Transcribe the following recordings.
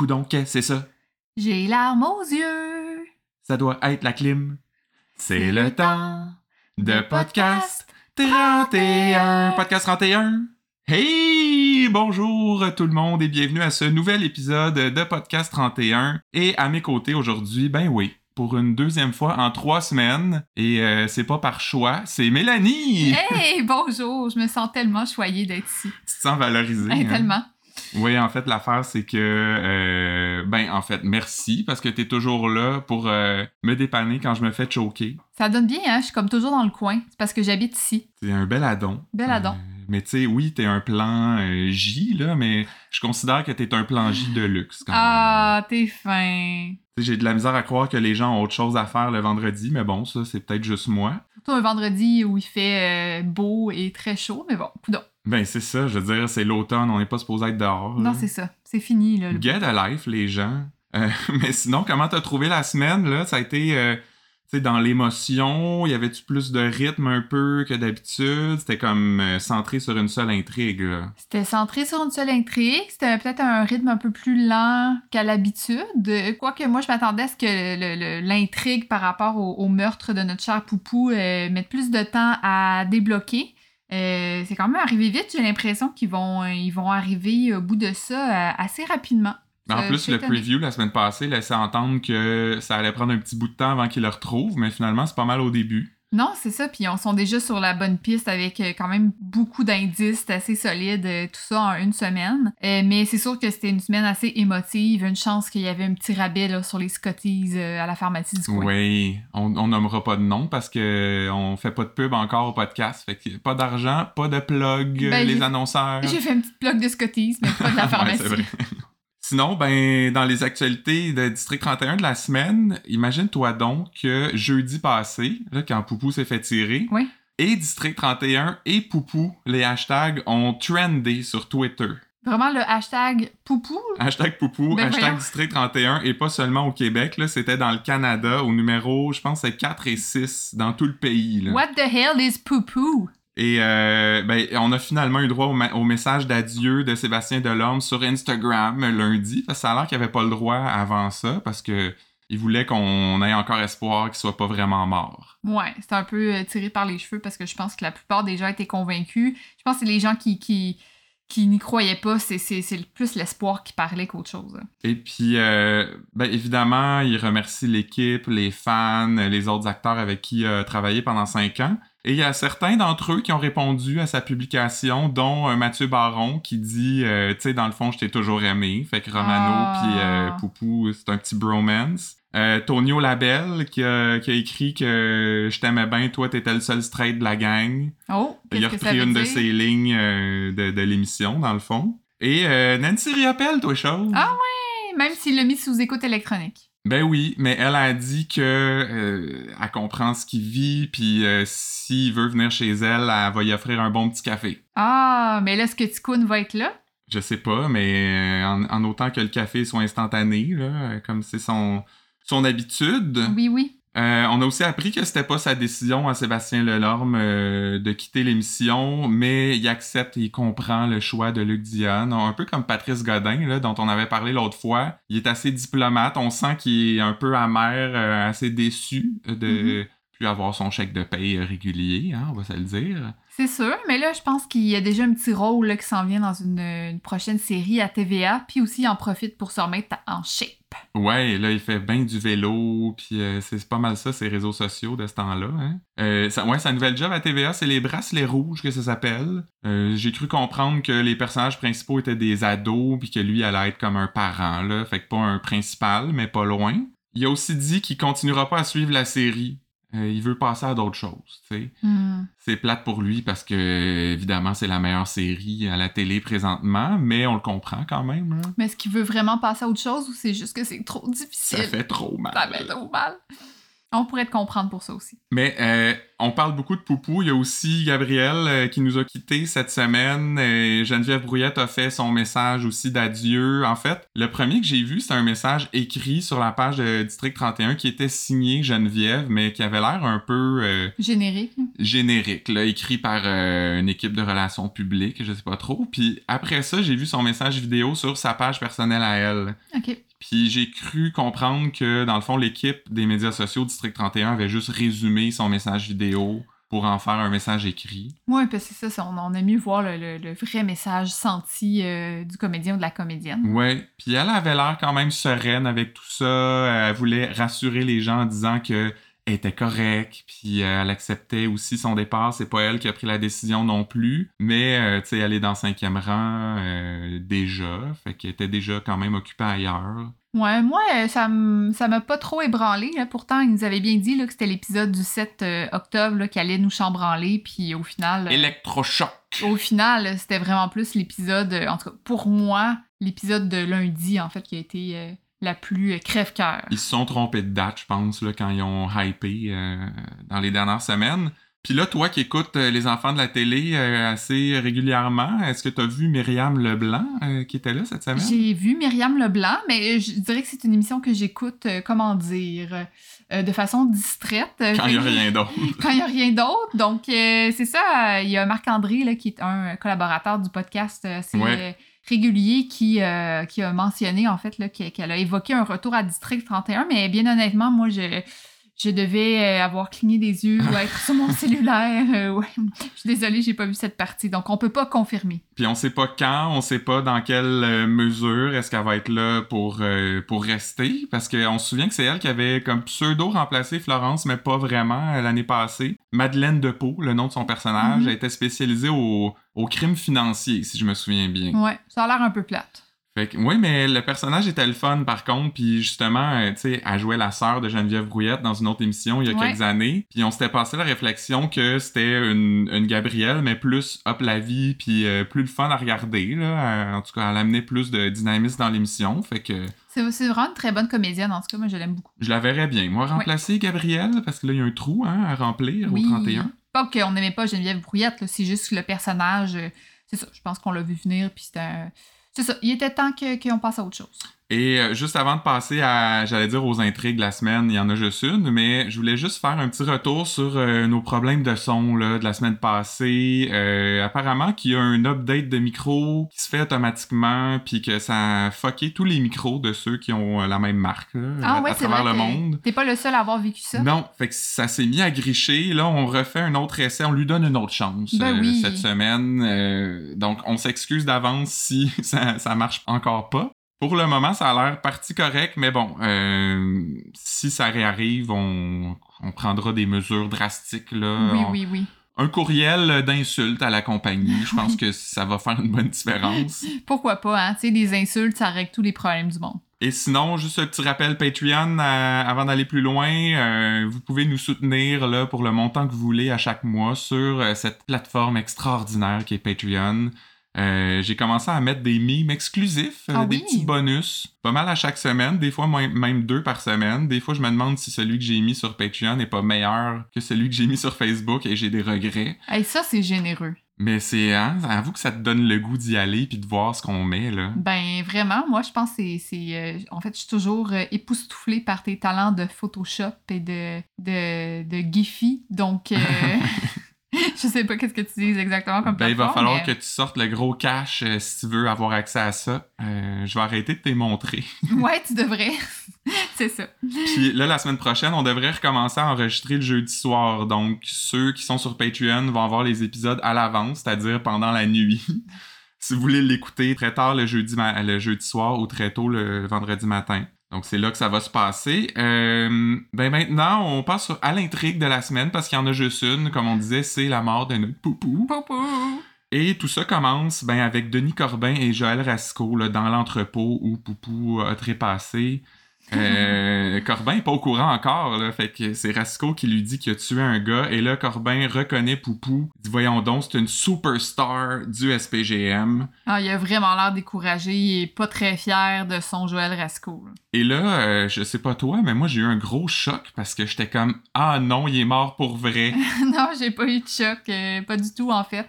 Coudon, qu'est-ce que c'est ça? J'ai larmes aux yeux. Ça doit être la clim. C'est le temps de podcast podcast 31. Podcast 31. Hey! Bonjour tout le monde et bienvenue à ce nouvel épisode de Podcast 31. Et à mes côtés aujourd'hui, ben oui, pour une deuxième fois en trois semaines. Et euh, c'est pas par choix, c'est Mélanie! Hey, bonjour. Je me sens tellement choyée d'être ici. Tu te sens valorisée. Hey, hein? tellement. Oui, en fait, l'affaire, c'est que, euh, ben, en fait, merci parce que t'es toujours là pour euh, me dépanner quand je me fais choquer. Ça donne bien, hein? Je suis comme toujours dans le coin. C'est parce que j'habite ici. C'est un bel addon. Bel addon. Euh, mais tu sais, oui, t'es un plan J, là, mais je considère que t'es un plan J de luxe quand. Ah, t'es fin. Tu sais, J'ai de la misère à croire que les gens ont autre chose à faire le vendredi, mais bon, ça, c'est peut-être juste moi. Surtout un vendredi où il fait beau et très chaud, mais bon, coudon. Ben, c'est ça, je veux dire, c'est l'automne, on n'est pas supposé être dehors. Non, c'est ça. C'est fini, là. le- Get a life, les gens. Euh, mais sinon, comment t'as trouvé la semaine, là? Ça a été, euh, tu sais, dans l'émotion, y avait-tu plus de rythme un peu que d'habitude? C'était comme euh, centré sur une seule intrigue, là. C'était centré sur une seule intrigue. C'était peut-être un rythme un peu plus lent qu'à l'habitude. Quoique moi, je m'attendais à ce que l'intrigue par rapport au, au meurtre de notre cher Poupou mette plus de temps à débloquer. Euh, c'est quand même arrivé vite. J'ai l'impression qu'ils vont, euh, ils vont arriver au bout de ça euh, assez rapidement. Mais en Euh, plus, le preview la semaine passée laissait entendre que ça allait prendre un petit bout de temps avant qu'ils le retrouvent, mais finalement, c'est pas mal au début. Non, c'est ça. Puis on sont déjà sur la bonne piste avec euh, quand même beaucoup d'indices assez solides, euh, tout ça en une semaine. Euh, mais c'est sûr que c'était une semaine assez émotive. Une chance qu'il y avait un petit rabais là, sur les Scotties euh, à la pharmacie du coin. Oui, on, on nommera pas de nom parce que on fait pas de pub encore au podcast. Fait que pas d'argent, pas de plug, Ben, les annonceurs. J'ai fait une petite bloc de Scotties, mais pas de la pharmacie. c'est vrai. Sinon, ben, dans les actualités de District 31 de la semaine, imagine-toi donc que jeudi passé, là, quand Poupou s'est fait tirer, Oui. et District 31 et Poupou, les hashtags ont trendé sur Twitter. Vraiment le hashtag poupou? Hashtag Poupou, Ben hashtag voyons. District 31, et pas seulement au Québec, là, c'était dans le Canada, au numéro, je pense, c'est 4 et 6, dans tout le pays. Là. What the hell is poupou? Et euh, ben, on a finalement eu droit au, message d'adieu de Sébastien Delorme sur Instagram lundi, parce que ça a l'air qu'il avait pas le droit avant ça, parce que il voulait qu'on ait encore espoir qu'il soit pas vraiment mort. Ouais, c'est un peu euh, tiré par les cheveux parce que je pense que la plupart des gens étaient convaincus. Je pense que c'est les gens qui, qui, qui n'y croyaient pas, c'est, plus l'espoir qui parlait qu'autre chose. Et puis, euh, ben, évidemment, il remercie l'équipe, les fans, les autres acteurs avec qui il a travaillé pendant cinq ans. Et il y a certains d'entre eux qui ont répondu à sa publication, dont euh, Mathieu Baron qui dit, euh, tu sais, dans le fond, je t'ai toujours aimé. Fait que Romano Ah. puis euh, Poupou, c'est un petit bromance. Euh, Tonio Labelle qui a, qui a écrit que je t'aimais bien, toi t'étais le seul straight de la gang. Oh, Il a repris une de ses lignes de, de l'émission, dans le fond. Et Nancy Riopelle, toi, chose. Ah Hey, Même s'il l'a mis sous écoute électronique. Ben oui, mais elle a dit que euh, elle comprend ce qu'il vit, puis euh, s'il veut venir chez elle, elle va y offrir un bon petit café. Ah, mais là, est-ce que Ticoun va être là? Je sais pas, mais euh, en, en autant que le café soit instantané, là, comme c'est son son habitude. Oui, oui. Euh, on a aussi appris que c'était pas sa décision à Sébastien Lelorme euh, de quitter l'émission, mais il accepte et il comprend le choix de Luc Dion. Un peu comme Patrice Godin, là, dont on avait parlé l'autre fois. Il est assez diplomate. On sent qu'il est un peu amer, euh, assez déçu de Mhm. plus avoir son chèque de paye régulier, hein, on va se le dire. C'est sûr, mais là, je pense qu'il y a déjà un petit rôle là, qui s'en vient dans une, une prochaine série à TVA, puis aussi il en profite pour se remettre en shape. Ouais, là, il fait bien du vélo, puis euh, c'est pas mal ça, ses réseaux sociaux de ce temps-là. Hein? Euh, ouais, sa nouvelle job à TVA, c'est les bracelets rouges que ça s'appelle. Euh, J'ai cru comprendre que les personnages principaux étaient des ados, puis que lui allait être comme un parent, là. Fait que pas un principal, mais pas loin. Il a aussi dit qu'il continuera pas à suivre la série. Euh, il veut passer à d'autres choses, tu sais. Hmm. C'est plate pour lui parce que, évidemment, c'est la meilleure série à la télé présentement, mais on le comprend quand même. Mais est-ce qu'il veut vraiment passer à autre chose ou c'est juste que c'est trop difficile? Ça fait trop mal. Ça fait trop mal. On pourrait te comprendre pour ça aussi. Mais euh, on parle beaucoup de Poupou. Il y a aussi Gabriel euh, qui nous a quittés cette semaine. Et Geneviève Brouillette a fait son message aussi d'adieu. En fait, le premier que j'ai vu, c'est un message écrit sur la page de District 31 qui était signé Geneviève, mais qui avait l'air un peu... euh, Générique. générique, là, écrit par une équipe de relations publiques, je sais pas trop. Puis après ça, j'ai vu son message vidéo sur sa page personnelle à elle. OK. Puis j'ai cru comprendre que, dans le fond, l'équipe des médias sociaux District 31 avait juste résumé son message vidéo pour en faire un message écrit. Oui, parce que ça, ça, on, on a mieux voir le, le- le vrai message senti euh, du comédien ou de la comédienne. Ouais. Puis elle avait l'air quand même sereine avec tout ça. Elle voulait rassurer les gens en disant que elle était correcte, puis euh, elle acceptait aussi son départ. C'est pas elle qui a pris la décision non plus, mais euh, tu sais, elle est dans le cinquième rang euh, déjà, fait qu'elle était déjà quand même occupée ailleurs. Ouais, moi, ça m'a pas trop ébranlé. là. Pourtant, ils nous avaient bien dit là, que c'était l'épisode du 7 euh, octobre qui allait nous chambranler. Puis au final, Électrochoc. au final, c'était vraiment plus l'épisode, en tout cas pour moi, l'épisode de lundi, en fait, qui a été la plus euh, crève-cœur. Ils se sont trompés de date, je pense, là, quand ils ont hypé euh, dans les dernières semaines. Puis là, toi qui écoutes euh, les enfants de la télé euh, assez régulièrement, est-ce que tu as vu Myriam Leblanc qui était là cette semaine? J'ai vu Myriam Leblanc, mais je dirais que c'est une émission que j'écoute, comment dire, de façon distraite. Quand il n'y a rien d'autre. quand il n'y a rien d'autre. Donc, c'est ça, il y a Marc-André, qui est un collaborateur du podcast assez Ouais. Régulier, qui, euh, qui a mentionné, en fait, qu'elle a évoqué un retour à District 31. Mais bien honnêtement, moi, je, je devais euh, avoir cligné des yeux ou être sur mon cellulaire. euh, ouais. Je suis désolée, j'ai pas vu cette partie. Donc, on peut pas confirmer. Puis on sait pas quand, on sait pas dans quelle mesure est-ce qu'elle va être là pour, euh, pour rester. Parce qu'on se souvient que c'est elle qui avait comme pseudo remplacé Florence, mais pas vraiment l'année passée. Madeleine Depot, le nom de son personnage, Mhm. elle était spécialisée au, au crime financier, si je me souviens bien. Ouais, ça a l'air un peu plate. Fait que, oui, mais le personnage était le fun par contre, puis justement, euh, tu sais, elle jouait la sœur de Geneviève Brouillette dans une autre émission il y a Ouais. quelques années, puis on s'était passé la réflexion que c'était une, une Gabrielle, mais plus hop la vie, puis euh, plus le fun à regarder, là. Euh, en tout cas, elle amenait plus de dynamisme dans l'émission, fait que C'est c'est vraiment une très bonne comédienne, en tout cas, moi, je l'aime beaucoup. je la verrais bien. Moi, remplacer Gabrielle, parce que là, il y a un trou hein, à remplir Oui. au 31. Pas qu'on n'aimait pas Geneviève Brouillette, là, c'est juste que le personnage, euh, c'est ça, je pense qu'on l'a vu venir, puis c'était un- C'est ça, il était temps que- qu'on passe à autre chose. Et euh, juste avant de passer à, j'allais dire aux intrigues de la semaine, il y en a juste une, mais je voulais juste faire un petit retour sur euh, nos problèmes de son là, de la semaine passée. Euh, apparemment qu'il y a un update de micro qui se fait automatiquement, puis que ça a fucké tous les micros de ceux qui ont euh, la même marque là, Ah à, ouais, à travers vrai le monde. T'es pas le seul à avoir vécu ça. Non, fait que ça s'est mis à gricher. Là, on refait un autre essai, on lui donne une autre chance Ben euh, oui. cette semaine. Euh, donc, on s'excuse d'avance si ça, ça marche encore pas. Pour le moment, ça a l'air parti correct, mais bon, euh, si ça réarrive, on, on prendra des mesures drastiques. Là. Oui, On- oui, oui. Un courriel d'insulte à la compagnie, je pense que ça va faire une bonne différence. Pourquoi pas, hein? Tu sais, des insultes, ça règle tous les problèmes du monde. Et sinon, juste un petit rappel Patreon euh, avant d'aller plus loin, euh, vous pouvez nous soutenir là pour le montant que vous voulez à chaque mois sur euh, cette plateforme extraordinaire qui est Patreon. Euh, j'ai commencé à mettre des mimes exclusifs, euh, Ah des oui? petits bonus, pas mal à chaque semaine, des fois même deux par semaine. Des fois, je me demande si celui que j'ai mis sur Patreon n'est pas meilleur que celui que j'ai mis sur Facebook et j'ai des regrets. Hey, ça, c'est généreux. Mais c'est, hein, avoue que ça te donne le goût d'y aller puis de voir ce qu'on met là. Ben, vraiment, moi, je pense que c'est- euh, en fait, je suis toujours euh, époustouflée par tes talents de Photoshop et de, de, de Giphy. Donc, je sais pas qu'est-ce que tu dis exactement comme Ben, il va falloir mais- que tu sortes le gros cash euh, si tu veux avoir accès à ça. Euh, je vais arrêter de te montrer. Ouais, tu devrais. c'est ça. Puis là, la semaine prochaine, on devrait recommencer à enregistrer le jeudi soir. Donc, ceux qui sont sur Patreon vont avoir les épisodes à l'avance, c'est-à-dire pendant la nuit. si vous voulez l'écouter très tard le jeudi, le jeudi soir ou très tôt le vendredi matin. Donc, c'est là que ça va se passer. Euh, ben maintenant, on passe sur- à l'intrigue de la semaine parce qu'il y en a juste une. Comme on disait, c'est la mort de notre poupou. Poupou. Et tout ça commence ben, avec Denis Corbin et Joël Rasco là, dans l'entrepôt où Poupou a trépassé. Euh, Corbin est pas au courant encore, là. Fait que c'est Rasco qui lui dit qu'il a tué un gars. Et là, Corbin reconnaît Poupou. Il dit Voyons donc, c'est une superstar du SPGM. Ah, il a vraiment l'air découragé. Il est pas très fier de son Joël Rasco. là. Et là, euh, je sais pas toi, mais moi j'ai eu un gros choc parce que j'étais comme Ah non, il est mort pour vrai. non, j'ai pas eu de choc. euh, pas du tout, en fait.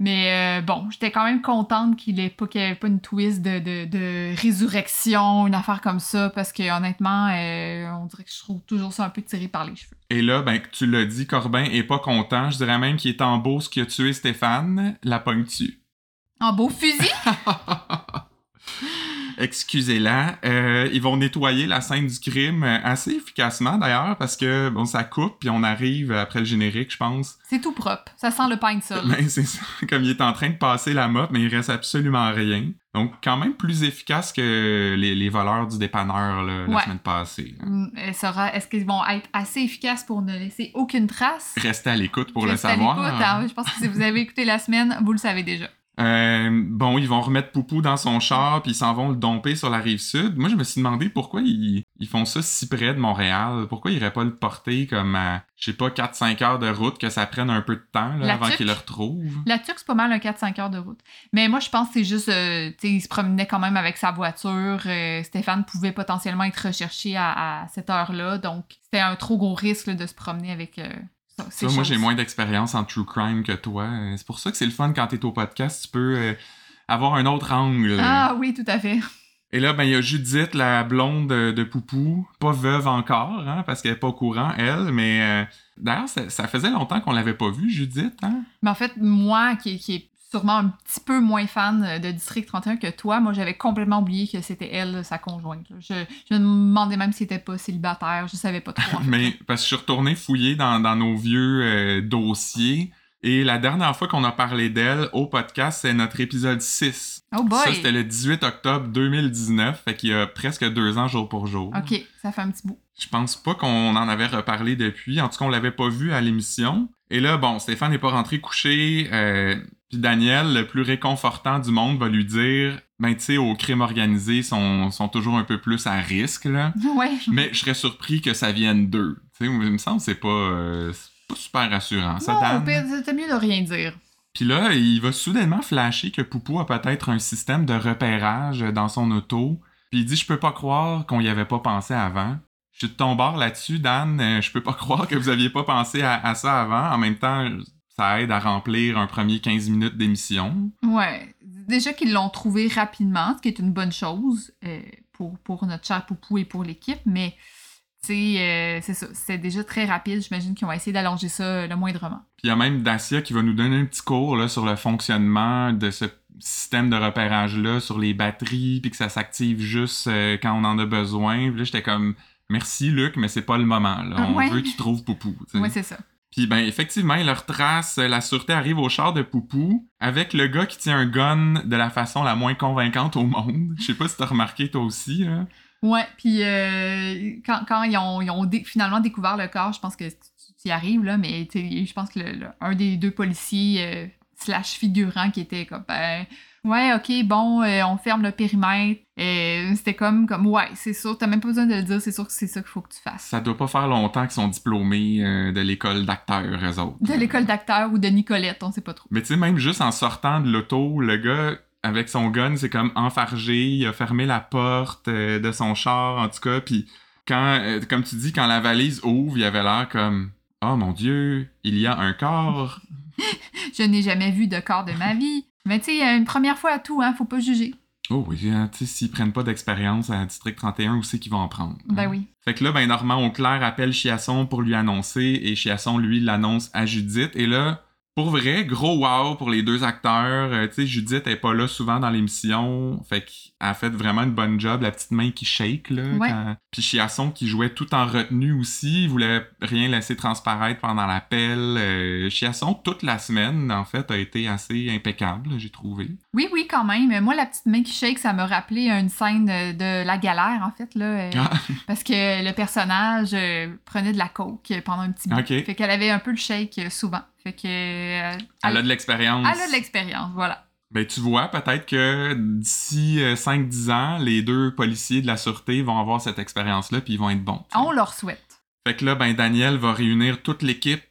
Mais euh, bon, j'étais quand même contente qu'il ait pas, qu'il y avait pas une twist de, de, de résurrection, une affaire comme ça, parce que honnêtement, euh, on dirait que je trouve toujours ça un peu tiré par les cheveux. Et là, ben, tu l'as dit, Corbin est pas content. Je dirais même qu'il est en beau ce qui a tué Stéphane. La pogne-tu? En beau fusil? Excusez-la. Euh, ils vont nettoyer la scène du crime euh, assez efficacement d'ailleurs parce que bon, ça coupe puis on arrive après le générique, je pense. C'est tout propre. Ça sent le pain de sol. Ben, c'est ça. Comme il est en train de passer la mop, mais il reste absolument rien. Donc, quand même plus efficace que les, les voleurs du dépanneur là, la semaine passée. Elle sera- Est-ce qu'ils vont être assez efficaces pour ne laisser aucune trace? Restez à l'écoute pour Restez le à savoir. l'écoute, hein. Je pense que si vous avez écouté la semaine, vous le savez déjà. Euh, bon, ils vont remettre Poupou dans son char, puis ils s'en vont le domper sur la rive sud. Moi, je me suis demandé pourquoi ils, ils font ça si près de Montréal. Pourquoi ils iraient pas le porter comme à, je sais pas, 4-5 heures de route, que ça prenne un peu de temps là, avant qu'ils le retrouvent? La Turque, c'est pas mal un 4-5 heures de route. Mais moi, je pense que c'est juste, euh, tu sais, il se promenait quand même avec sa voiture. euh, Stéphane pouvait potentiellement être recherché à, à cette heure-là. Donc, c'était un trop gros risque là, de se promener avec moi, j'ai moins d'expérience en true crime que toi. C'est pour ça que c'est le fun quand t'es au podcast. Tu peux euh, avoir un autre angle. Ah oui, tout à fait. Et là, ben, il y a Judith, la blonde de, Poupou, pas veuve encore, hein, parce qu'elle est pas au courant, elle, mais euh, d'ailleurs, ça, ça faisait longtemps qu'on l'avait pas vue, Judith, hein? Mais en fait, moi, qui, qui sûrement un petit peu moins fan euh, de District 31 que toi, moi, j'avais complètement oublié que c'était elle, sa conjointe. Je, je me demandais même si elle était pas célibataire. Je savais pas trop. en fait. Mais parce que je suis retourné fouiller dans, dans nos vieux euh, dossiers, et la dernière fois qu'on a parlé d'elle au podcast, c'est notre épisode 6. Oh boy! Ça, c'était le 18 octobre 2019, fait qu'il y a presque deux ans jour pour jour. Ok, ça fait un petit bout. Je pense pas qu'on en avait reparlé depuis. En tout cas, on l'avait pas vu à l'émission. Et là, bon, Stéphane n'est pas rentré coucher. Euh, puis Daniel, le plus réconfortant du monde, va lui dire Ben, tu sais, au crime organisé, sont, sont toujours un peu plus à risque, là. Ouais. Mais je serais surpris que ça vienne d'eux. Tu sais, il me semble que c'est pas, euh, pas super rassurant, ça, Non, Dan. c'était mieux de rien dire. Puis là, il va soudainement flasher que Poupou a peut-être un système de repérage dans son auto. Puis il dit Je peux pas croire qu'on y avait pas pensé avant. Je suis de ton bord là-dessus, Dan. Euh, Je peux pas croire que vous aviez pas pensé à, à ça avant. En même temps, ça aide à remplir un premier 15 minutes d'émission. Ouais. Déjà qu'ils l'ont trouvé rapidement, ce qui est une bonne chose euh, pour, pour notre cher Poupou et pour l'équipe, mais tu sais, euh, c'est ça. C'était déjà très rapide. J'imagine qu'ils ont essayé d'allonger ça euh, le moindrement. Puis il y a même Dacia qui va nous donner un petit cours là, sur le fonctionnement de ce système de repérage-là, sur les batteries, puis que ça s'active juste euh, quand on en a besoin. Puis là, j'étais comme, merci Luc, mais c'est pas le moment. Là. Ah, On ouais. veut qu'il trouve Poupou. Ouais, c'est ça. Puis ben effectivement, il leur trace, la sûreté arrive au char de Poupou avec le gars qui tient un gun de la façon la moins convaincante au monde. Je sais pas si t'as remarqué toi aussi, là. Ouais, puis euh, quand, quand ils ont, ils ont dé- finalement découvert le corps, je pense que tu y arrives, là, mais je pense que le, le- un des deux policiers euh, slash figurant qui était comme, ben, ouais, ok, bon, euh, on ferme le périmètre. Euh, C'était comme, comme, ouais, c'est sûr, t'as même pas besoin de le dire, c'est sûr que c'est ça qu'il faut que tu fasses. Ça doit pas faire longtemps qu'ils sont diplômés euh, de l'école d'acteurs, eux autres. De l'école d'acteur ou de Nicolette, on sait pas trop. Mais tu sais, même juste en sortant de l'auto, le gars, avec son gun, c'est comme enfargé, il a fermé la porte euh, de son char, en tout cas, puis quand, euh, comme tu dis, quand la valise ouvre, il avait l'air comme « Oh mon Dieu, il y a un corps! Je n'ai jamais vu de corps de ma vie. Mais tu sais, une première fois à tout, hein, faut pas juger. » Oh oui, hein, tu sais, s'ils prennent pas d'expérience à District 31, où c'est qu'ils vont en prendre? hein? Ben oui. Fait que là, ben Normand Auclair appelle Chiasson pour lui annoncer, et Chiasson, lui, l'annonce à Judith, et là... Pour vrai, gros wow pour les deux acteurs. Euh, tu sais, Judith est pas là souvent dans l'émission. Fait qu'elle a fait vraiment une bonne job, la petite main qui shake, là. Ouais. quand- Puis Chiasson qui jouait tout en retenue aussi. Il voulait rien laisser transparaître pendant l'appel. Euh, Chiasson, toute la semaine, en fait, a été assez impeccable, j'ai trouvé. Oui, oui, quand même. Moi, la petite main qui shake, ça m'a rappelé une scène de la galère, en fait, là. euh, Ah, Parce que le personnage prenait de la coke pendant un petit bout. Ok. Fait qu'elle avait un peu le shake souvent. Fait que. euh, elle a de l'expérience. elle a de l'expérience, voilà. Ben, tu vois, peut-être que d'ici euh, 5-10 ans, les deux policiers de la sûreté vont avoir cette expérience-là, puis ils vont être bons. On leur souhaite. Fait que là, ben, Daniel va réunir toute l'équipe.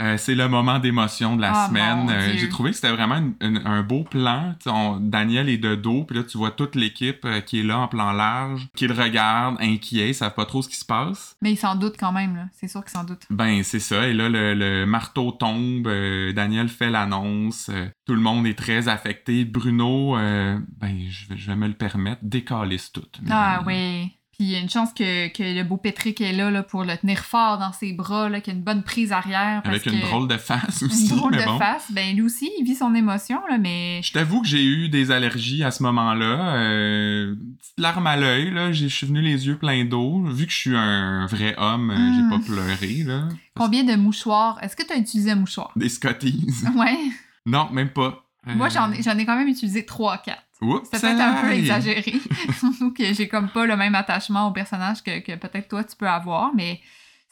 Euh, c'est le moment d'émotion de la Ah, semaine. Euh. J'ai trouvé que c'était vraiment une- une- un beau plan. On- Daniel est de dos, puis là, tu vois toute l'équipe euh, qui est là en plan large, qui le regarde, inquiet, ils savent pas trop ce qui se passe. Mais ils s'en doutent quand même, là. C'est sûr qu'ils s'en doutent. Ben, c'est ça. Et là, le, le marteau tombe. Daniel fait l'annonce. tout le monde est très affecté. Bruno, ben, je vais, je vais me le permettre, décalisse tout. Ah oui. Puis il y a une chance que, que le beau Patrick est là, là pour le tenir fort dans ses bras, qu'il y a une bonne prise arrière. Parce Avec une que- drôle de face aussi. une drôle mais de bon. face. Ben lui aussi, il vit son émotion, là, mais. Je t'avoue que j'ai eu des allergies à ce moment-là. Euh, petite larme à l'œil, là. j'ai- Je suis venu les yeux pleins d'eau. Vu que je suis un vrai homme, euh, Mm. j'ai pas pleuré, là. Combien de mouchoirs? Est-ce que tu as utilisé un mouchoir? Des Scotties. Ouais. non, même pas. Euh, Moi, j'en ai, j'en ai quand même utilisé 3-4. Oups, C'est peut-être un peu exagéré. Surtout que j'ai comme pas le même attachement au personnage que, que peut-être toi tu peux avoir, mais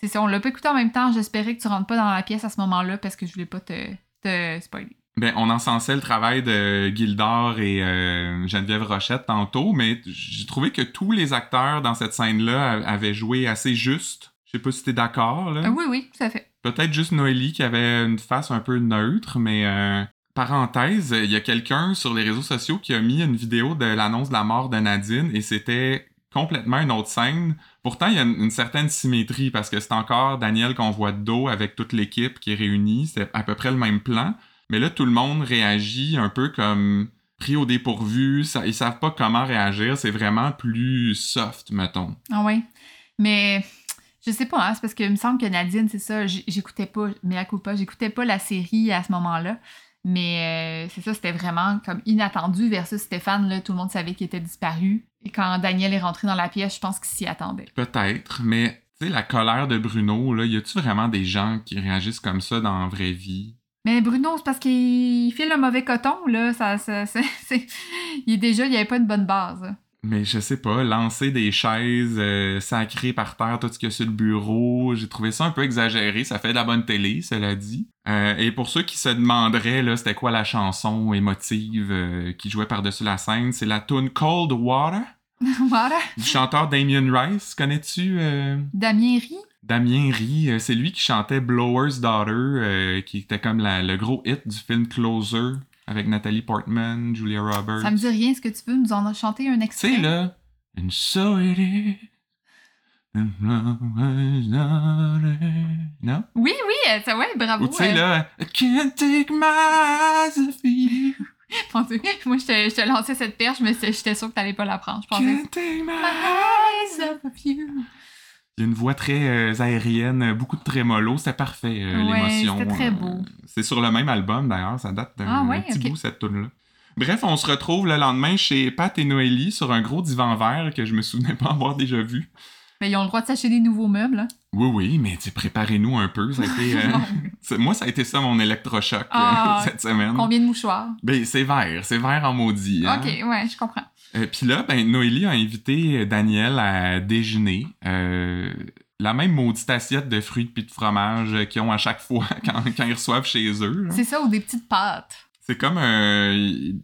c'est ça, on l'a pas écouté en même temps. J'espérais que tu rentres pas dans la pièce à ce moment-là parce que je voulais pas te, te spoiler. Ben, on encensait le travail de Gildor et euh, Geneviève Rochette tantôt, mais j'ai trouvé que tous les acteurs dans cette scène-là avaient joué assez juste. Je sais pas si t'es d'accord, là. Euh, oui, oui, tout à fait. Peut-être juste Noélie qui avait une face un peu neutre, mais euh, parenthèse, il y a quelqu'un sur les réseaux sociaux qui a mis une vidéo de l'annonce de la mort de Nadine et c'était complètement une autre scène. Pourtant, il y a une, certaine symétrie parce que c'est encore Daniel qu'on voit de dos avec toute l'équipe qui est réunie. C'est à peu près le même plan. Mais là, tout le monde réagit un peu comme pris au dépourvu. Ça, ils savent pas comment réagir. C'est vraiment plus soft, mettons. Ah oui. Mais je sais pas, hein, c'est parce qu'il me semble que Nadine, c'est ça, j'écoutais pas, mais à j'écoutais pas la série à ce moment-là. Mais euh, c'est ça, c'était vraiment comme inattendu versus Stéphane, là, tout le monde savait qu'il était disparu. Et quand Daniel est rentré dans la pièce, je pense qu'il s'y attendait. Peut-être, mais tu sais, la colère de Bruno, là, y a-tu vraiment des gens qui réagissent comme ça dans la vraie vie? Mais Bruno, c'est parce qu'il file le mauvais coton, là. Ça, ça, il est déjà, il n'y avait pas une bonne base. Mais je sais pas, lancer des chaises euh, sacrées par terre, tout ce qu'il y a sur le bureau, j'ai trouvé ça un peu exagéré. Ça fait de la bonne télé, cela dit. Euh, et pour ceux qui se demanderaient, là, c'était quoi la chanson émotive euh, qui jouait par-dessus la scène, c'est la tune Cold Water voilà. du chanteur Damien Rice. Connais-tu euh, Damien rit. Damien Rie? C'est lui qui chantait Blower's Daughter, qui était comme la- le gros hit du film Closer avec Nathalie Portman, Julia Roberts. Ça me dit rien. Est-ce que tu veux nous en chanter un Tu extrait? sais, là. And so it is. Non? Oui, oui, euh, ça, ouais, bravo. Tu sais, euh, là. I can't take my eyes off you. Moi, je te, je te lançais cette perche, mais j'étais sûre que t'allais pas la prendre. Je pensais. Can't take my eyes Eyes of you. Il y a une voix très euh, aérienne, euh, beaucoup de trémolo, c'était parfait euh, Ouais, l'émotion. c'était très beau. c'est sur le même album d'ailleurs, ça date d'un Ah ouais, petit bout cette tune là. Bref, on se retrouve le lendemain chez Pat et Noélie sur un gros divan vert que je me souvenais pas avoir déjà vu. Mais ils ont le droit de s'acheter des nouveaux meubles. hein? Oui, oui, mais préparez-nous un peu. Ça a été, euh, c'est- moi, ça a été ça mon électrochoc euh, Ah, cette semaine. Combien de mouchoirs? Ben, c'est vert, c'est vert en maudit. hein? Ok, ouais, je comprends. Euh, Puis là, ben, Noélie a invité Daniel à déjeuner. Euh, la même maudite assiette de fruits puis de fromage qu'ils ont à chaque fois quand, quand ils reçoivent chez eux. C'est ça ou des petites pâtes? C'est comme euh,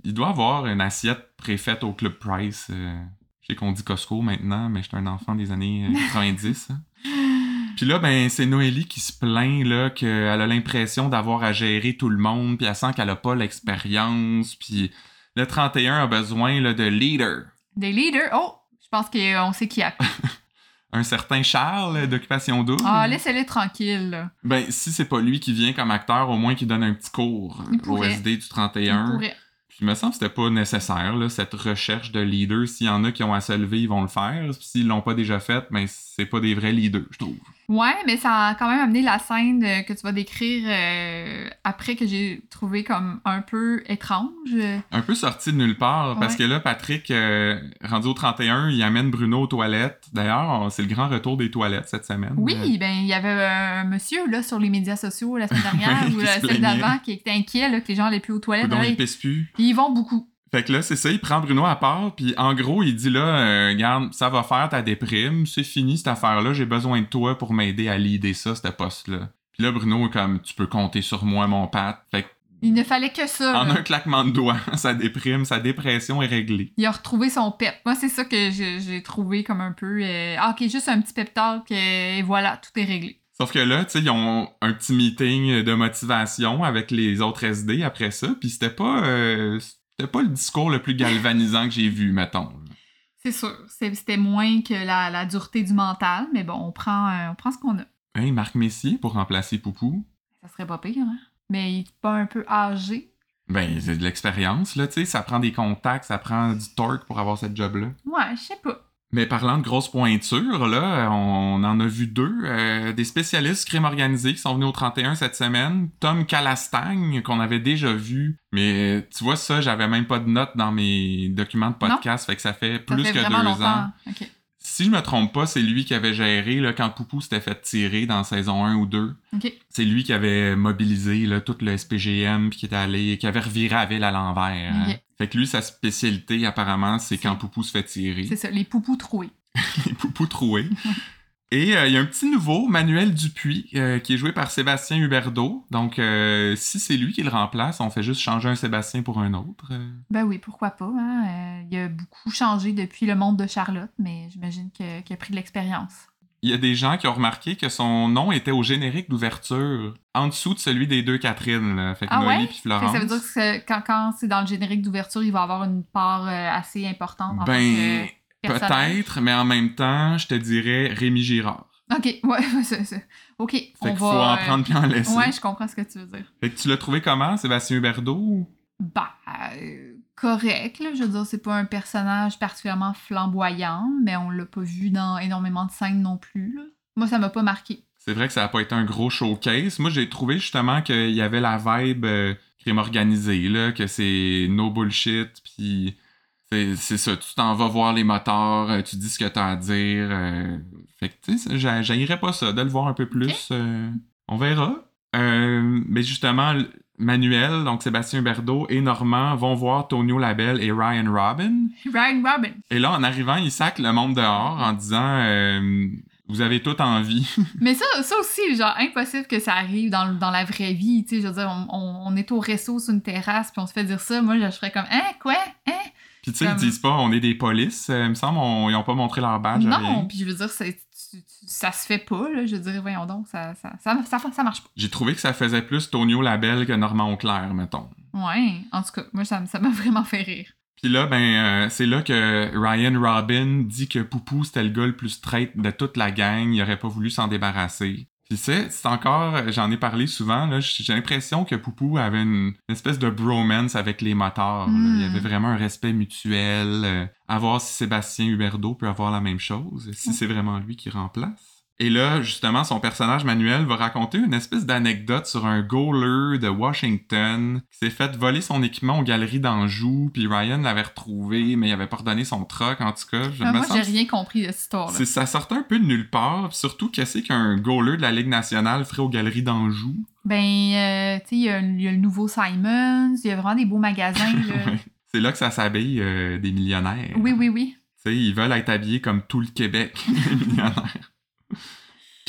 il doit avoir une assiette préfaite au Club Price. je sais qu'on dit Costco maintenant, mais j'étais un enfant des années euh, 90. hein. Puis là, ben, c'est Noélie qui se plaint là qu'elle a l'impression d'avoir à gérer tout le monde, puis elle sent qu'elle a pas l'expérience, puis le 31 a besoin là, de leader. Des leaders? Oh! Je pense qu'on sait qui a. Un certain Charles euh, d'Occupation Double. Ah, laissez-les tranquilles. Ben, si c'est pas lui qui vient comme acteur, au moins qu'il donne un petit cours Il au. SD du Il 31. pourrait. Puis il me semble que c'était pas nécessaire, là, cette recherche de leader. S'il y en a qui ont à se lever, ils vont le faire. Puis S'ils l'ont pas déjà fait, ben c'est pas des vrais leaders, je trouve. Ouais, mais ça a quand même amené la scène euh, que tu vas décrire euh, après que j'ai trouvé comme un peu étrange. Un peu sorti de nulle part, parce Ouais. que là, Patrick, euh, rendu au 31, il amène Bruno aux toilettes. D'ailleurs, c'est le grand retour des toilettes cette semaine. Oui, Euh, ben il y avait un monsieur là sur les médias sociaux la semaine dernière ou plaignait. d'avant qui était inquiet là, que les gens allaient plus aux toilettes. Là, il ils, pisse plus. ils vont beaucoup. Fait que là, c'est ça, il prend Bruno à part, puis en gros, il dit là, euh, regarde, ça va faire ta déprime, c'est fini cette affaire-là, j'ai besoin de toi pour m'aider à leader ça, ce poste-là. Puis là, Bruno est comme, tu peux compter sur moi, mon Pat. Fait que Il ne fallait que ça. En là. un claquement de doigts, sa déprime, sa dépression est réglée. Il a retrouvé son pep. Moi, c'est ça que j'ai j'ai trouvé comme un peu. euh, ah, ok, juste un petit pep talk et voilà, tout est réglé. Sauf que là, tu sais, ils ont un petit meeting de motivation avec les autres SD après ça, puis c'était pas, euh, c'était pas le discours le plus galvanisant que j'ai vu, mettons. C'est sûr. C'était moins que la, la dureté du mental, mais bon, on prend, euh, on prend ce qu'on a. Hein, Marc Messier pour remplacer Poupou. Ça serait pas pire, hein? Mais il est pas un peu âgé. Ben, c'est de l'expérience, là, tu sais, ça prend des contacts, ça prend du torque pour avoir cette job-là. Ouais, je sais pas. Mais parlant de grosses pointures, là, on en a vu deux. euh, des spécialistes crime organisé qui sont venus au 31 cette semaine. Tom Calastagne, qu'on avait déjà vu. Mais tu vois, ça, j'avais même pas de notes dans mes documents de podcast. Fait que ça fait Ça plus fait que deux longtemps. ans. Si je me trompe pas, c'est lui qui avait géré là, quand Poupou s'était fait tirer dans saison 1 ou 2. Ok. C'est lui qui avait mobilisé là, tout le SPGM puis qui était allé, qui avait reviré la ville à l'envers. Fait que lui, sa spécialité, apparemment, c'est quand Poupou se fait tirer. C'est ça, les poupous troués. les poupous troués. Et euh, il y a un petit nouveau, Manuel Dupuis, euh, qui est joué par Sébastien Huberdeau. Donc, euh, si c'est lui qui le remplace, on fait juste changer un Sébastien pour un autre. Ben oui, pourquoi pas. Hein? Il a beaucoup changé depuis le monde de Charlotte, mais j'imagine qu'il a pris de l'expérience. Il y a des gens qui ont remarqué que son nom était au générique d'ouverture, en dessous de celui des deux Catherine. Là. Fait que Ah Noélie ouais? puis Fait que Florence. ça veut dire que quand, quand c'est dans le générique d'ouverture, il va avoir une part euh, assez importante en Ben, peut-être, mais en même temps, je te dirais Rémi Girard. Ok, ouais, c'est ça. Ok, Fait on va... faut en euh, prendre puis en laisser. Ouais, je comprends ce que tu veux dire. Fait que tu l'as trouvé comment, Sébastien Huberdeau? Bah, euh, correct, là. Je veux dire, c'est pas un personnage particulièrement flamboyant, mais on l'a pas vu dans énormément de scènes non plus, là. Moi, ça m'a pas marqué. C'est vrai que ça n'a pas été un gros showcase. Moi, j'ai trouvé justement qu'il y avait la vibe euh, crime organisé, là, que c'est no bullshit, puis c'est ça, tu t'en vas voir les moteurs, euh, tu dis ce que t'as à dire. euh, fait que, tu sais, pas ça, de le voir un peu plus. euh, on verra. Mais justement, Manuel, donc Sébastien Berdo et Normand vont voir Tonio Labelle et Ryan Robin. Ryan Robin. Et là, en arrivant, ils sacent le monde dehors en disant euh, Vous avez tout envie. Mais ça, ça aussi, genre, impossible que ça arrive dans, dans la vraie vie, tu sais. Je veux dire, on, on- on est au resto sur une terrasse, puis on se fait dire ça. Moi, je ferais comme, hein, quoi? Hein? Puis tu sais, ils disent pas on est des polices. euh, il me semble on- ils ont pas montré leur badge. non, puis je veux dire, c'est- tu- tu- ça se fait pas, là. Je dire, voyons donc, ça, ça, ça, ça, ça marche pas. J'ai trouvé que ça faisait plus Tonio Labelle que Normand Auclair, mettons. Ouais, en tout cas, moi, ça m'a vraiment fait rire. Puis là, ben, euh, c'est là que Ryan Robin dit que Poupou, c'était le gars le plus straight de toute la gang. Il aurait pas voulu s'en débarrasser. Puis c'est, c'est encore, j'en ai parlé souvent, là, j'ai l'impression que Poupou avait une, une espèce de bromance avec les motards. Il y avait vraiment un respect mutuel. euh, à voir si Sébastien Huberdeau peut avoir la même chose, si c'est vraiment lui qui remplace. Et là, justement, son personnage Manuel va raconter une espèce d'anecdote sur un goaler de Washington qui s'est fait voler son équipement aux galeries d'Anjou, puis Ryan l'avait retrouvé, mais il avait pas redonné son truck, en tout cas. Je Ah, moi, sens- j'ai rien compris de cette histoire-là. c'est- Ça sortait un peu de nulle part, puis surtout, qu'est-ce qu'un goaler de la Ligue nationale ferait aux galeries d'Anjou? Ben, euh, tu sais, il y, a- il y a le nouveau Simons, il y a vraiment des beaux magasins, là. C'est là que ça s'habille euh, des millionnaires. oui, oui, oui. Tu sais, ils veulent être habillés comme tout le Québec, les millionnaires.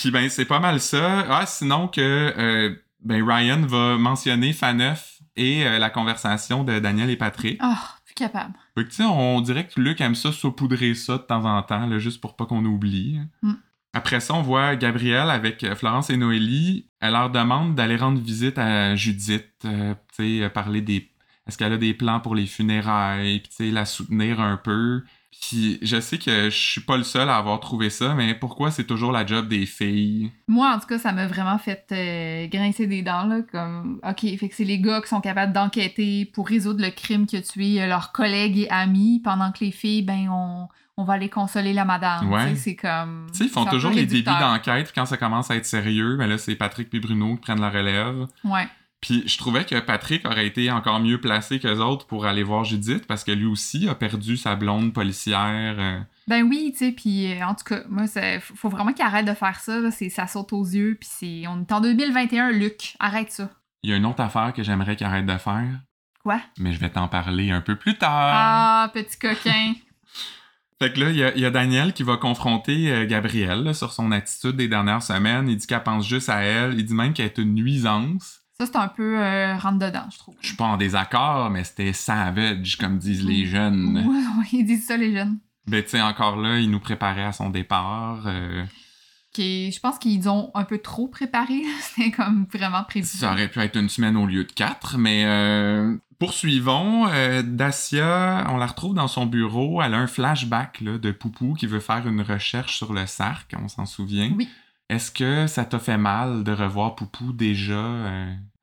Puis ben, c'est pas mal ça. Ah, sinon que euh, ben, Ryan va mentionner Faneuf et euh, la conversation de Daniel et Patrick. Oh, plus capable. Fait que, on dirait que Luc aime ça saupoudrer ça de temps en temps, là, juste pour pas qu'on oublie. Mm. Après ça, on voit Gabrielle avec euh, Florence et Noélie. Elle leur demande d'aller rendre visite à Judith, euh, tu sais, euh, parler des... Est-ce qu'elle a des plans pour les funérailles, puis tu sais, la soutenir un peu. Puis je sais que je suis pas le seul à avoir trouvé ça, mais pourquoi c'est toujours la job des filles? Moi, en tout cas, ça m'a vraiment fait euh, grincer des dents, là, comme, OK, fait que c'est les gars qui sont capables d'enquêter pour résoudre le crime qui a tué euh, leurs collègues et amis, pendant que les filles, ben, on, on va aller consoler la madame. Ouais. C'est comme... Tu sais, ils font toujours les débuts d'enquête, puis quand ça commence à être sérieux, ben là, c'est Patrick et Bruno qui prennent la relève. Ouais. Puis je trouvais que Patrick aurait été encore mieux placé qu'eux autres pour aller voir Judith parce que lui aussi a perdu sa blonde policière. euh. Ben oui, tu sais, puis euh, en tout cas, moi, faut faut vraiment qu'il arrête de faire ça, là, c'est- ça saute aux yeux, puis c'est... On est en 2021, Luc, arrête ça. Il y a une autre affaire que j'aimerais qu'il arrête de faire, Quoi? mais je vais t'en parler un peu plus tard. Ah, petit coquin. Fait que là, il y a, il y a Daniel qui va confronter euh, Gabrielle là, sur son attitude des dernières semaines. Il dit qu'elle pense juste à elle. Il dit même qu'elle est une nuisance. Ça, c'est un peu euh, rentre-dedans, je trouve. Je suis pas en désaccord, mais c'était savage, comme disent les jeunes. Ouais, ils disent ça, les jeunes. Ben, tu sais, encore là, il nous préparait à son départ. euh, je pense qu'ils ont un peu trop préparé. C'était comme vraiment prévu. ça aurait pu être une semaine au lieu de quatre, mais euh, poursuivons. Euh, Dacia, on la retrouve dans son bureau. Elle a un flashback là, de Poupou qui veut faire une recherche sur le sarc, on s'en souvient. Oui. Est-ce que ça t'a fait mal de revoir Poupou déjà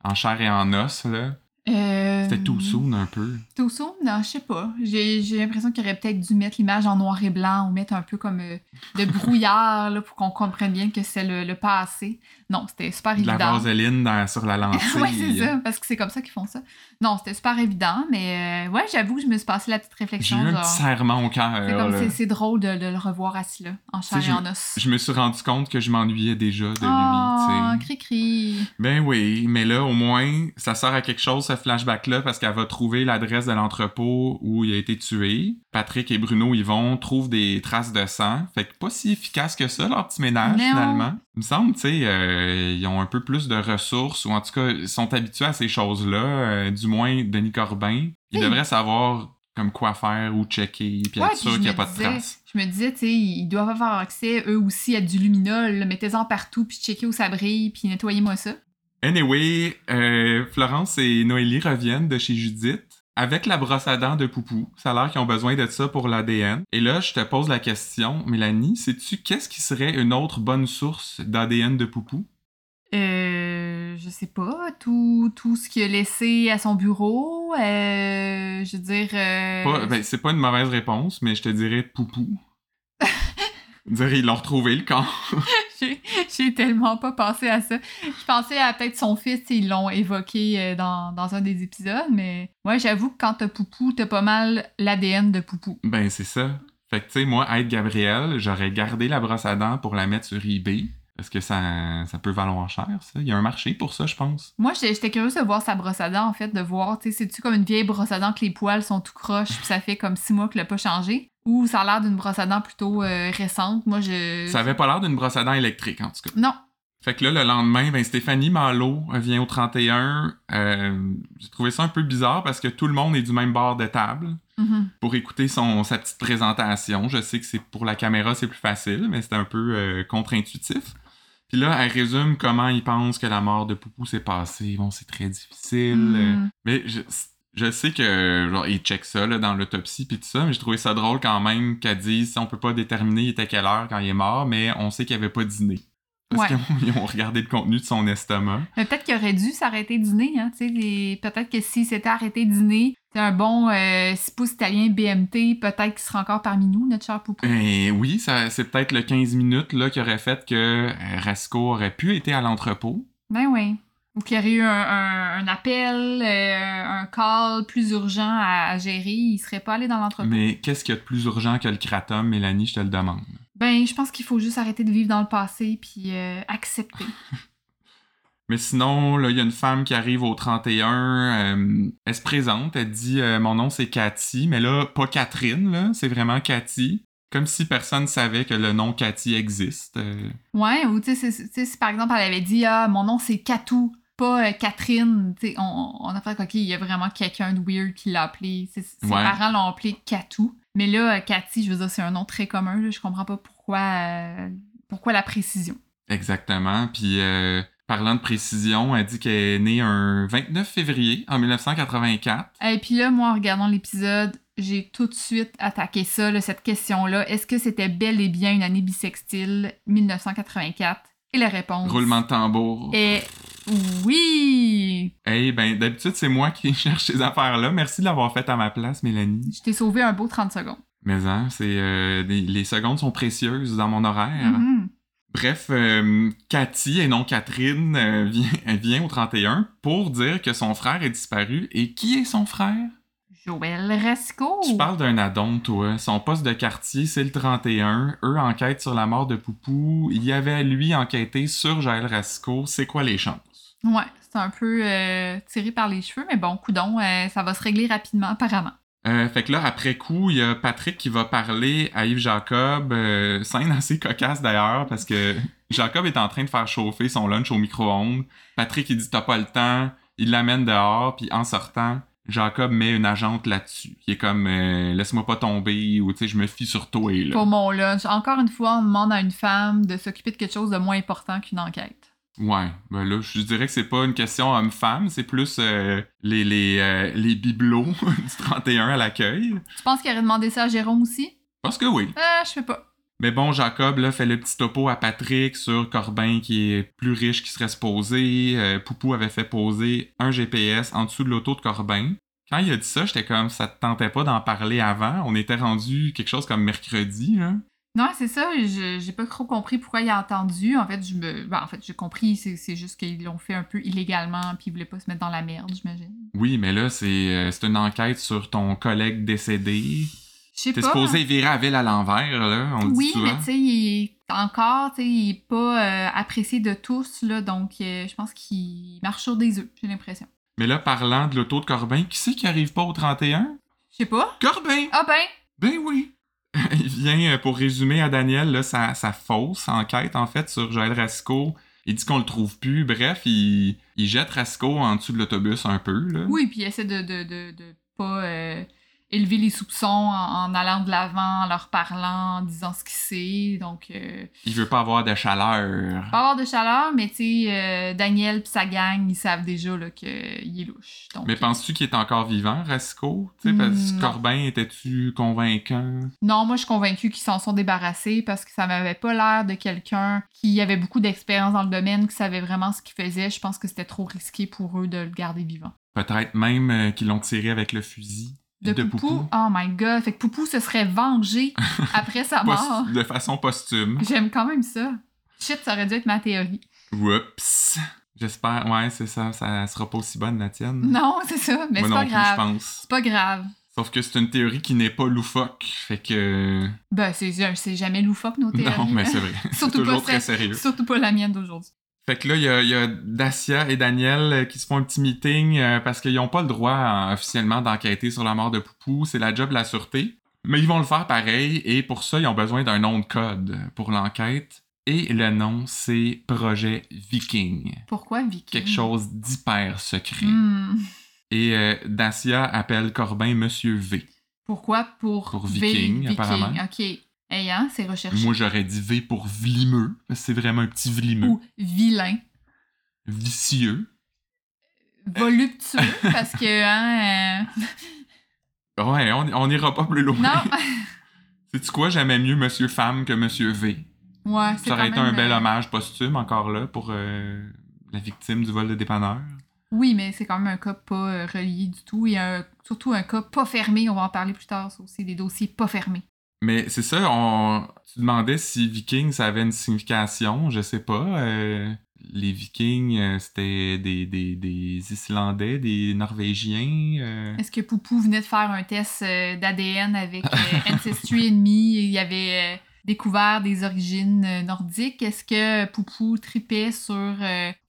en chair et en os, là? Euh, C'était tout soon un peu. Tout soon? Non, je sais pas. J'ai l'impression qu'il aurait peut-être dû mettre l'image en noir et blanc ou mettre un peu comme euh, de brouillard là, pour qu'on comprenne bien que c'est le, le passé. Non, c'était super De la évident. vaseline dans- sur la lentille. ouais, c'est ça, parce que c'est comme ça qu'ils font ça. Non, c'était super évident, mais euh, ouais, j'avoue que je me suis passé la petite J'ai réflexion. eu un genre, petit serrement au cœur. c'est drôle de, de le revoir assis là, en chair et en os. Je me suis rendu compte que je m'ennuyais déjà de Oh, lui, sais. cri-cri. Ben oui, mais là, au moins, ça sert à quelque chose, ce flashback-là, parce qu'elle va trouver l'adresse de l'entrepôt où il a été tué. Patrick et Bruno y vont, trouvent des traces de sang. Fait que pas si efficace que ça, leur petit ménage, Non. finalement. Il me semble, tu sais, euh, ils ont un peu plus de ressources, ou en tout cas, ils sont habitués à ces choses-là. euh, du moins, Denis Corbin. Il Oui. devrait savoir comme quoi faire ou checker, puis Ouais, être sûr qu'il n'y a pas de traces. Je me disais, tu sais, ils doivent avoir accès eux aussi à du luminol. Mettez-en partout, puis checkez où ça brille, puis nettoyez-moi ça. Anyway, euh, Florence et Noélie reviennent de chez Judith avec la brosse à dents de Poupou. Ça a l'air qu'ils ont besoin de ça pour l'ADN. Et là, je te pose la question, Mélanie, sais-tu qu'est-ce qui serait une autre bonne source d'ADN de Poupou? Euh, je sais pas, tout, tout ce qu'il a laissé à son bureau, euh, je veux dire... euh, ben, c'est pas une mauvaise réponse, mais je te dirais Poupou. dire ils l'ont retrouvé le corps. j'ai tellement pas pensé à ça. Je pensais à peut-être son fils, ils l'ont évoqué euh, dans, dans un des épisodes, mais ouais, j'avoue que quand t'as Poupou, t'as pas mal l'ADN de Poupou. ben c'est ça. Fait que tu sais, moi, être Gabriel, j'aurais gardé la brosse à dents pour la mettre sur eBay. Parce que ça, ça peut valoir cher, ça? Il y a un marché pour ça, je pense. Moi, j'étais curieuse de voir sa brosse à dents, en fait, de voir, tu sais, c'est-tu comme une vieille brosse à dents que les poils sont tout croches, puis ça fait comme six mois qu'elle a pas changé, ou ça a l'air d'une brosse à dents plutôt euh, récente? Moi, je... Ça avait pas l'air d'une brosse à dents électrique, en tout cas. Non. Fait que là, le lendemain, ben, Stéphanie Malo vient au 31. Euh, J'ai trouvé ça un peu bizarre parce que tout le monde est du même bord de table Mhm. pour écouter son, sa petite présentation. Je sais que c'est pour la caméra, c'est plus facile, mais c'est un peu euh, contre-intuitif. Puis là, elle résume comment il pense que la mort de Poupou s'est passée. Bon, c'est très difficile. Mhm. mais je, je sais que genre il check ça là, dans l'autopsie puis tout ça, mais j'ai trouvé ça drôle quand même qu'elle dise on peut pas déterminer il était quelle heure quand il est mort, mais on sait qu'il avait pas dîné. Parce Ouais. qu'ils ont regardé le contenu de son estomac. Mais peut-être qu'il aurait dû s'arrêter de dîner, hein, tu sais, les- peut-être que s'il s'était arrêté de dîner, c'est un bon euh, 6 pouces italien BMT, peut-être qu'il serait encore parmi nous, notre cher Poupou. Et oui, ça, c'est peut-être le 15 minutes là, qui aurait fait que euh, Rasco aurait pu être à l'entrepôt. Ben oui. Ou qu'il y aurait eu un, un- un appel, euh, un call plus urgent à, à gérer, il serait pas allé dans l'entrepôt. Mais qu'est-ce qu'il y a de plus urgent que le kratom, Mélanie, je te le demande? Ben, je pense qu'il faut juste arrêter de vivre dans le passé puis euh, accepter. Mais sinon, là, il y a une femme qui arrive au 31. euh, elle se présente, elle dit euh, Mon nom c'est Cathy, mais là, pas Catherine, là, c'est vraiment Cathy. Comme si personne savait que le nom Cathy existe. euh. Ouais, ou tu sais, si par exemple elle avait dit Ah, mon nom c'est Catou, pas Catherine, tu sais, on, on a fait OK, il y a vraiment quelqu'un de weird qui l'a appelé. Ses, ses Ouais. parents l'ont appelé Catou. Mais là, euh, Cathy, je veux dire, c'est un nom très commun, là, je comprends pas pourquoi, euh, pourquoi la précision. Exactement. Puis, euh, parlant de précision, elle dit qu'elle est née un 29 février en 1984. Et puis là, moi, en regardant l'épisode, j'ai tout de suite attaqué ça, là, cette question-là. Est-ce que c'était bel et bien une année bisextile 1984? Et la réponse Roulement de tambour. est oui! Hey, ben, d'habitude, c'est moi qui cherche ces affaires-là. Merci de l'avoir fait à ma place, Mélanie. Je t'ai sauvé un beau 30 secondes. Mais, hein, c'est, euh, les, les secondes sont précieuses dans mon horaire. Mhm. Bref, euh, Cathy et non Catherine euh, vient, vient au 31 pour dire que son frère est disparu. Et qui est son frère? Joël Resco. Tu parles d'un addon, toi. Son poste de quartier, c'est le 31. Eux enquêtent sur la mort de Poupou. Il y avait, lui, enquêté sur Joël Rasco. C'est quoi les chances? Ouais, c'est un peu euh, tiré par les cheveux, mais bon, coudon, euh, ça va se régler rapidement apparemment. Euh, fait que là, après coup, il y a Patrick qui va parler à Yves Jacob. Scène assez cocasse d'ailleurs, parce que Jacob est en train de faire chauffer son lunch au micro-ondes. Patrick, il dit T'as pas le temps. Il l'amène dehors, puis en sortant, Jacob met une agente là-dessus. Qui est comme euh, Laisse-moi pas tomber, ou tu sais, je me fie sur toi. Là. Pour mon lunch. Encore une fois, on demande à une femme de s'occuper de quelque chose de moins important qu'une enquête. Ouais, ben là, je dirais que c'est pas une question homme-femme, c'est plus euh, les, les, euh, les bibelots du 31 à l'accueil. Tu penses qu'il aurait demandé ça à Jérôme aussi? Parce que oui. Ah, je sais pas. Mais bon, Jacob là, fait le petit topo à Patrick sur Corbin qui est plus riche qu'il serait supposé. Euh, Poupou avait fait poser un GPS en dessous de l'auto de Corbin. Quand il a dit ça, j'étais comme ça te tentait pas d'en parler avant? On était rendu quelque chose comme mercredi. Là. Non, c'est ça. je- J'ai pas trop compris pourquoi il a entendu. En fait, je me, ben, en fait, j'ai compris. C'est c'est juste qu'ils l'ont fait un peu illégalement, puis ils voulaient pas se mettre dans la merde, j'imagine. Oui, mais là, c'est euh, c'est une enquête sur ton collègue décédé. Je sais T'es pas. supposé virer la ville à l'envers, là. On Oui, dit mais tu sais, il est encore, tu sais, il est pas euh, apprécié de tous, là. Donc, euh, je pense qu'il marche sur des œufs, j'ai l'impression. Mais là, parlant de l'auto de Corbin, qui c'est qui arrive pas au 31? Je sais pas. Corbin! Ah ben, Ben oui! Il vient, euh, pour résumer à Daniel, sa, fausse enquête, en fait, sur Joël Rasco. Il dit qu'on le trouve plus. Bref, il, il jette Rasco en dessous de l'autobus un peu, là. oui, puis il essaie de, de, de, de pas euh, élever les soupçons en, en allant de l'avant, en leur parlant, en disant ce qu'il sait. Donc, euh, Il veut pas avoir de chaleur. pas avoir de chaleur, mais tu sais, euh, Daniel pis sa gang, ils savent déjà qu'il est louche. Donc, Mais penses-tu qu'il est encore vivant, Rasco? Parce que Non. Corbin, était-tu convaincant? Non, moi, je suis convaincue qu'ils s'en sont débarrassés parce que ça m'avait pas l'air de quelqu'un qui avait beaucoup d'expérience dans le domaine, qui savait vraiment ce qu'il faisait. Je pense que c'était trop risqué pour eux de le garder vivant. Peut-être même euh, qu'ils l'ont tiré avec le fusil. De, Poupou? Oh my god. Fait que Poupou se serait vengé après sa mort. de façon posthume. J'aime quand même ça. Shit, ça aurait dû être ma théorie. Whoops! J'espère, ouais, c'est ça, ça sera pas aussi bonne la tienne. Non, c'est ça, mais Moi c'est non pas plus, grave. je pense. C'est pas grave. Sauf que c'est une théorie qui n'est pas loufoque. Fait que. Ben, c'est jamais loufoque, nos théories. Non, mais c'est vrai. Surtout toujours pas très sérieux. Surtout pas la mienne d'aujourd'hui. Fait que là, il y a, il y a Dacia et Daniel euh, qui se font un petit meeting euh, parce qu'ils n'ont pas le droit euh, officiellement d'enquêter sur la mort de Poupou. C'est la job de la sûreté. Mais ils vont le faire pareil et pour ça, ils ont besoin d'un nom de code pour l'enquête. Et le nom, c'est Projet Viking. Pourquoi Vicky? Quelque chose d'hyper secret. Hmm. Et euh, Dacia appelle Corbin Monsieur V. Pourquoi? Pour, Pour V- Viking, apparemment. OK. Hey, hein, c'est recherché. Moi, j'aurais dit V pour vlimeux. parce que C'est vraiment un petit vlimeux. Ou vilain. Vicieux. Voluptueux, parce que, hein... euh, Ouais, on on n'ira pas plus loin. Non! Sais-tu quoi? J'aimais mieux Monsieur Femme que Monsieur V. ouais, c'est Ça aurait été un bel euh, hommage posthume encore là pour euh, la victime du vol de dépanneur. Oui, mais c'est quand même un cas pas relié du tout et un- surtout un cas pas fermé. On va en parler plus tard, ça aussi, des dossiers pas fermés. Mais c'est ça, on... tu demandais si Viking ça avait une signification, je sais pas. euh, les Vikings, euh, c'était des, des, des Islandais, des Norvégiens. euh, Est-ce que Poupou venait de faire un test d'ADN avec Ancestry Enemy et il avait découvert des origines nordiques? Est-ce que Poupou tripait sur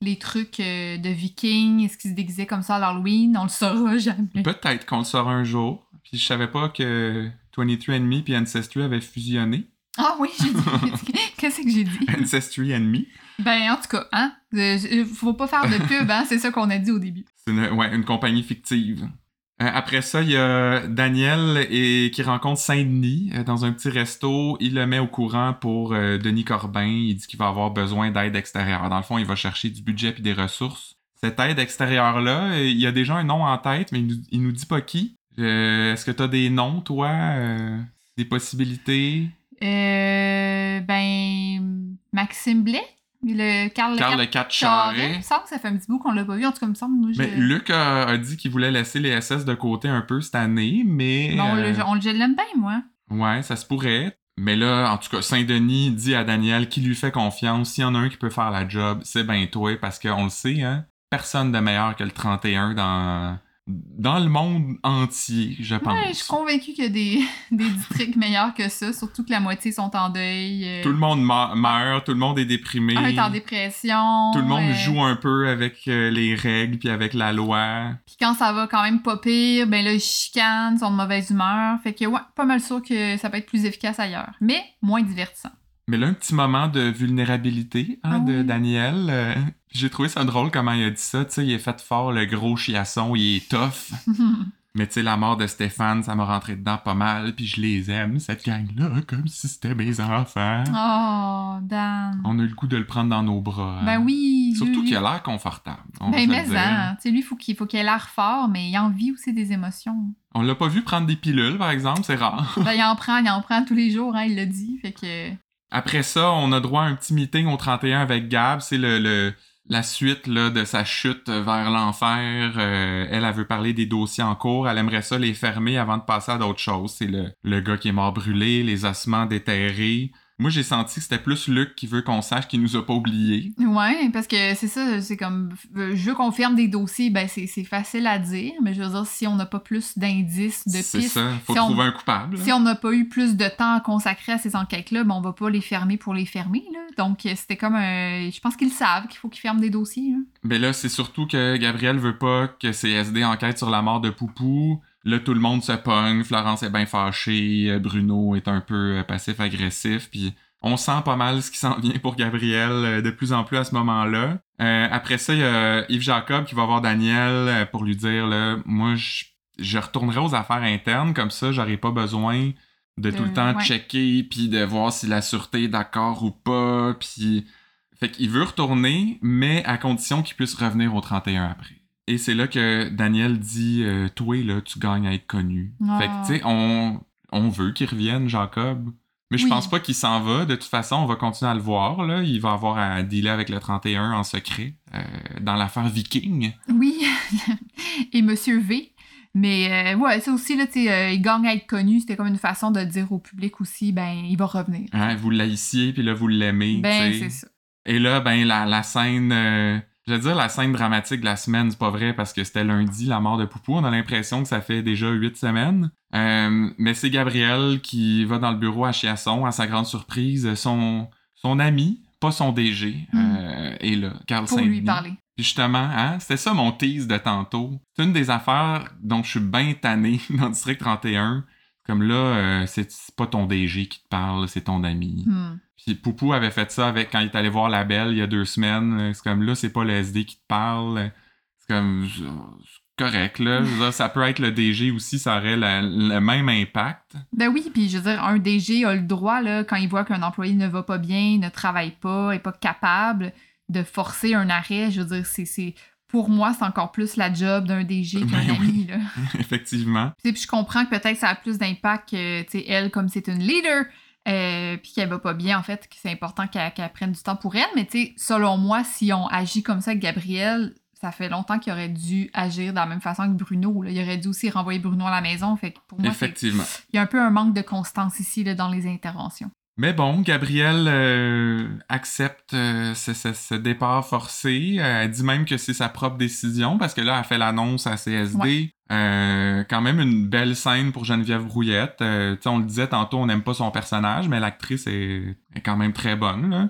les trucs de vikings? Est-ce qu'il se déguisait comme ça à l'Halloween? On le saura jamais. Peut-être qu'on le saura un jour. Puis je savais pas que 23andMe puis Ancestry avaient fusionné. Ah oui, j'ai dit. Qu'est-ce que j'ai dit? Ancestry and Me. Ben, en tout cas, hein? faut pas faire de pub, hein? C'est ça qu'on a dit au début. C'est une, ouais, une compagnie fictive. Euh, après ça, il y a Daniel et, qui rencontre Saint-Denis euh, dans un petit resto. Il le met au courant pour euh, Denis Corbin. Il dit qu'il va avoir besoin d'aide extérieure. Dans le fond, il va chercher du budget et des ressources. Cette aide extérieure-là, il y a déjà un nom en tête, mais il nous, il nous dit pas qui. Euh, Est-ce que tu as des noms, toi? euh, des possibilités? Euh, ben, Maxime Blais? Le Carl, Carl le Le Cat Charret. Il me semble que ça fait un petit bout qu'on l'a pas vu. En tout cas, il me semble. Moi, je... Mais Luc a, a dit qu'il voulait laisser les SS de côté un peu cette année, mais... Non, euh, le- on, je l'aime bien, moi. Ouais, ça se pourrait. Mais là, en tout cas, Saint-Denis dit à Daniel qu'il lui fait confiance. S'il y en a un qui peut faire la job, c'est ben toi, parce qu'on le sait, hein. Personne de meilleur que le 31 dans, dans le monde entier, je pense. Ouais, je suis convaincue qu'il y a des, des districts meilleurs que ça, surtout que la moitié sont en deuil. euh, Tout le monde me- meurt, tout le monde est déprimé. un est en dépression. Tout le monde euh, joue un peu avec euh, les règles puis avec la loi. Puis quand ça va quand même pas pire, ben là, ils chicanent, ils sont de mauvaise humeur. Fait que, ouais, pas mal sûr que ça peut être plus efficace ailleurs. Mais moins divertissant. Mais là, un petit moment de vulnérabilité hein, Ah de. Daniel. J'ai trouvé ça drôle comment il a dit ça. Tu sais, il est fait fort, le gros chiasson, il est tough. Mais tu sais, la mort de Stéphane, ça m'a rentré dedans pas mal. Puis je les aime, cette gang-là, comme si c'était mes enfants. oh, Dan. On a eu le goût de le prendre dans nos bras. hein. Ben oui. Surtout lui, qu'il a l'air confortable. on Ben, mais hein. Tu sais, lui, faut qu'il faut qu'il ait l'air fort, mais il en vit aussi des émotions. On l'a pas vu prendre des pilules, par exemple, c'est rare. ben, il en prend, il en prend tous les jours, hein, il l'a dit. Fait que. Après ça, on a droit à un petit meeting au 31 avec Gab. C'est le, le- la suite là, de sa chute vers l'enfer. Euh, elle, elle veut parler des dossiers en cours. Elle aimerait ça les fermer avant de passer à d'autres choses. C'est le, le gars qui est mort brûlé, les ossements déterrés. Moi, j'ai senti que c'était plus Luc qui veut qu'on sache qu'il nous a pas oubliés. Ouais, parce que c'est ça, c'est comme. Je veux qu'on ferme des dossiers, ben c'est c'est facile à dire, mais je veux dire, si on n'a pas plus d'indices, de C'est pistes, ça. Faut Si on- trouver un coupable. si on n'a pas eu plus de temps à consacrer à ces enquêtes-là, ben on va pas les fermer pour les fermer, là. Donc, c'était comme un. Je pense qu'ils savent qu'il faut qu'ils ferment des dossiers, là. Mais là, c'est surtout que Gabriel veut pas que CSD enquête sur la mort de Poupou. Là, tout le monde se pogne. Florence est bien fâchée. euh, Bruno est un peu euh, passif-agressif. Puis on sent pas mal ce qui s'en vient pour Gabriel euh, de plus en plus à ce moment-là. Euh, après ça, il y a Yves Jacob qui va voir Daniel pour lui dire là, moi, je, je retournerai aux affaires internes. Comme ça, j'aurai pas besoin de tout le temps ouais. checker puis de voir si la sûreté est d'accord ou pas. Puis fait qu'il veut retourner, mais à condition qu'il puisse revenir au 31 après. Et c'est là que Daniel dit euh, Toi, là, tu gagnes à être connu. Ah. Fait que, tu sais, on, on veut qu'il revienne, Jacob. Mais je Oui. pense pas qu'il s'en va. De toute façon, on va continuer à le voir. Là. Il va avoir à dealer avec le 31 en secret euh, dans l'affaire Viking. Oui, et Monsieur V. Mais euh, ouais, ça aussi, là, euh, il gagne à être connu. C'était comme une façon de dire au public aussi, ben, il va revenir. Hein, vous l'haïssiez, puis là, vous l'aimez. Ben, c'est ça. Et là, ben, la, la scène. Je veux dire, la scène dramatique de la semaine, c'est pas vrai parce que c'était lundi, la mort de Poupou. On a l'impression que ça fait déjà huit semaines. Euh, mais c'est Gabriel qui va dans le bureau à Chiasson, à sa grande surprise. Son, son ami, pas son DG, euh, est là, Carl Hmm. Pour lui parler. Puis justement, hein, c'était ça mon tease de tantôt. C'est une des affaires dont je suis bien tanné dans District 31. Comme là, euh, c'est pas ton DG qui te parle, c'est ton ami. Hmm. Puis Poupou avait fait ça avec quand il est allé voir la belle il y a deux semaines. Euh, C'est comme là, c'est pas le SD qui te parle. C'est comme correct là. Je veux dire, ça peut être le DG aussi, ça aurait la- le même impact. Ben oui, puis je veux dire, un DG a le droit, là, quand il voit qu'un employé ne va pas bien, ne travaille pas, est pas capable de forcer un arrêt. Je veux dire, c'est. Pour moi, c'est encore plus la job d'un DG qu'un Ben ami, là. Effectivement. Puis, puis je comprends que peut-être ça a plus d'impact que, tu sais, elle, comme c'est une leader, euh, puis qu'elle va pas bien, en fait, que c'est important qu'elle prenne du temps pour elle. Mais, tu sais, selon moi, si on agit comme ça avec Gabriel, ça fait longtemps qu'il aurait dû agir de la même façon que Bruno. là. Il aurait dû aussi renvoyer Bruno à la maison. Fait que pour moi, Effectivement. il y a un peu un manque de constance ici là, dans les interventions. Mais bon, Gabrielle euh, accepte euh, ce, ce- ce départ forcé. Euh, Elle dit même que c'est sa propre décision parce que là, elle fait l'annonce à CSD. Ouais. Euh, quand même une belle scène pour Geneviève Brouillette. On le disait tantôt, on n'aime pas son personnage, mais l'actrice est, est quand même très bonne. là.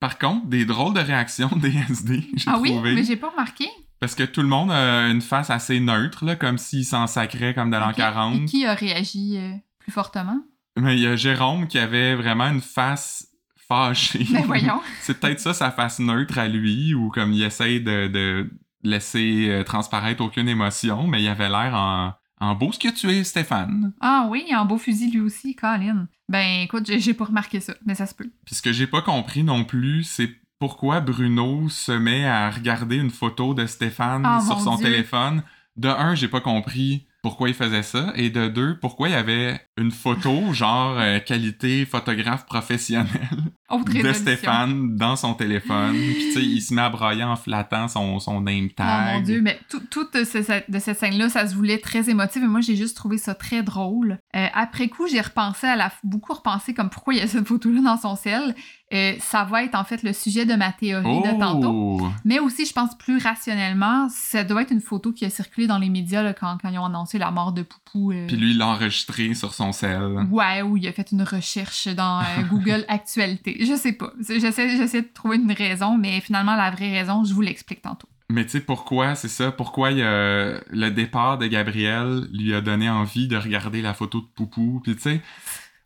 Par contre, des drôles de réactions des SD, j'ai Ah oui, trouvé. mais j'ai pas remarqué. Parce que tout le monde a une face assez neutre, là, comme s'il s'en sacrait comme de l'an Ok. 40. Et qui a réagi plus fortement? Mais il y a Jérôme qui avait vraiment une face fâchée. Ben voyons. C'est peut-être ça sa face neutre à lui, ou comme il essaye de, de laisser euh, transparaître aucune émotion, mais il avait l'air en, en beau ce que tu es, Stéphane. Ah oui, en beau fusil lui aussi, Colin. Ben écoute, j'ai pas remarqué ça, mais ça se peut. Puis ce que j'ai pas compris non plus, c'est pourquoi Bruno se met à regarder une photo de Stéphane Ah, sur son Dieu. téléphone. De un, j'ai pas compris pourquoi il faisait ça, et de deux, pourquoi il y avait une photo, genre euh, qualité photographe professionnel. Autre de. Stéphane dans son téléphone. Puis tu sais, il se met à brailler en flattant son, son name Oh tag. mon dieu, mais tout, tout de, ce- de cette scène-là, ça se voulait très émotif et moi j'ai juste trouvé ça très drôle. Euh, après coup, j'ai repensé à la beaucoup repensé comme pourquoi il y a cette photo-là dans son ciel Euh, ça va être en fait le sujet de ma théorie de tantôt. Oh! Mais aussi, je pense plus rationnellement, ça doit être une photo qui a circulé dans les médias là, quand, quand ils ont annoncé la mort de Poupou. euh, Puis lui, il l'a enregistré sur son sel. Ouais, ou il a fait une recherche dans euh, Google Actualité. Je sais pas. J'essaie, j'essaie de trouver une raison, mais finalement, la vraie raison, je vous l'explique tantôt. Mais tu sais pourquoi, c'est ça, pourquoi il le départ de Gabriel lui a donné envie de regarder la photo de Poupou? Puis tu sais,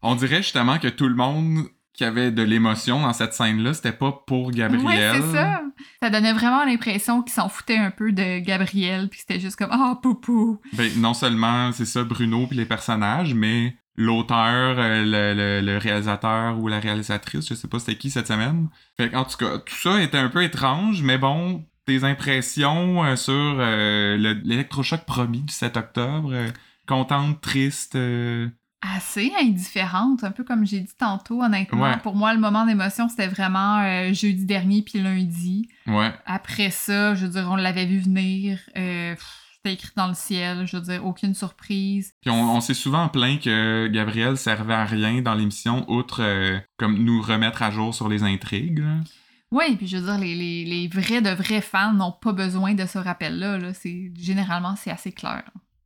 on dirait justement que tout le monde qui avait de l'émotion dans cette scène-là, c'était pas pour Gabriel. Ouais, c'est ça. Ça donnait vraiment l'impression qu'ils s'en foutaient un peu de Gabriel, puis c'était juste comme « Ah, poupou! Ben, non seulement c'est ça, Bruno puis les personnages, mais l'auteur, euh, le, le- le réalisateur ou la réalisatrice, je sais pas c'était qui cette semaine. Fait en tout cas, tout ça était un peu étrange, mais bon, tes impressions euh, sur euh, le- l'électrochoc promis du 7 octobre, euh, contente, triste. Euh, » Assez indifférente, un peu comme j'ai dit tantôt, honnêtement. Ouais. Pour moi, le moment d'émotion, c'était vraiment euh, jeudi dernier puis lundi. Ouais. Après ça, je veux dire, on l'avait vu venir. euh, c'était écrit dans le ciel. Je veux dire, aucune surprise. Puis on, on s'est souvent plaint que Gabriel servait à rien dans l'émission, outre euh, comme nous remettre à jour sur les intrigues. là. Oui, puis je veux dire, les, les, les vrais de vrais fans n'ont pas besoin de ce rappel-là. Là. C'est, généralement, c'est assez clair.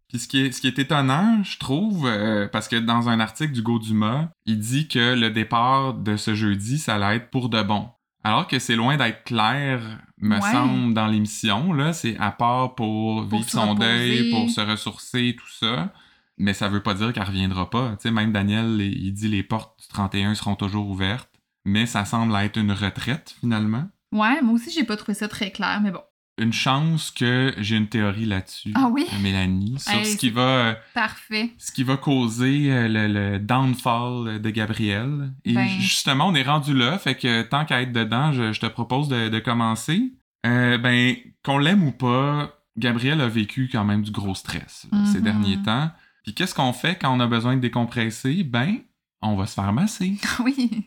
Puis ce qui est, ce qui est étonnant, je trouve, euh, parce que dans un article du Dumas, il dit que le départ de ce jeudi, ça allait être pour de bon. Alors que c'est loin d'être clair, me Ouais. semble, dans l'émission. Là, c'est à part pour, Pour vivre son reposer. deuil, pour se ressourcer, tout ça. Mais ça veut pas dire qu'elle reviendra pas. Tu sais, même Daniel, il dit les portes du 31 seront toujours ouvertes. Mais ça semble être une retraite, finalement. Ouais, moi aussi, j'ai pas trouvé ça très clair, mais bon. Une chance que j'ai une théorie là-dessus, Ah oui? Mélanie, sur Hey, ce qui va... euh, Parfait. ce qui va causer euh, le, le downfall de Gabriel. Et Ben. justement, on est rendu là, fait que tant qu'à être dedans, je, je te propose de, de commencer. Euh, ben, qu'on l'aime ou pas, Gabriel a vécu quand même du gros stress là, ces Mhm. derniers temps. Puis qu'est-ce qu'on fait quand on a besoin de décompresser? Ben, on va se faire masser. oui,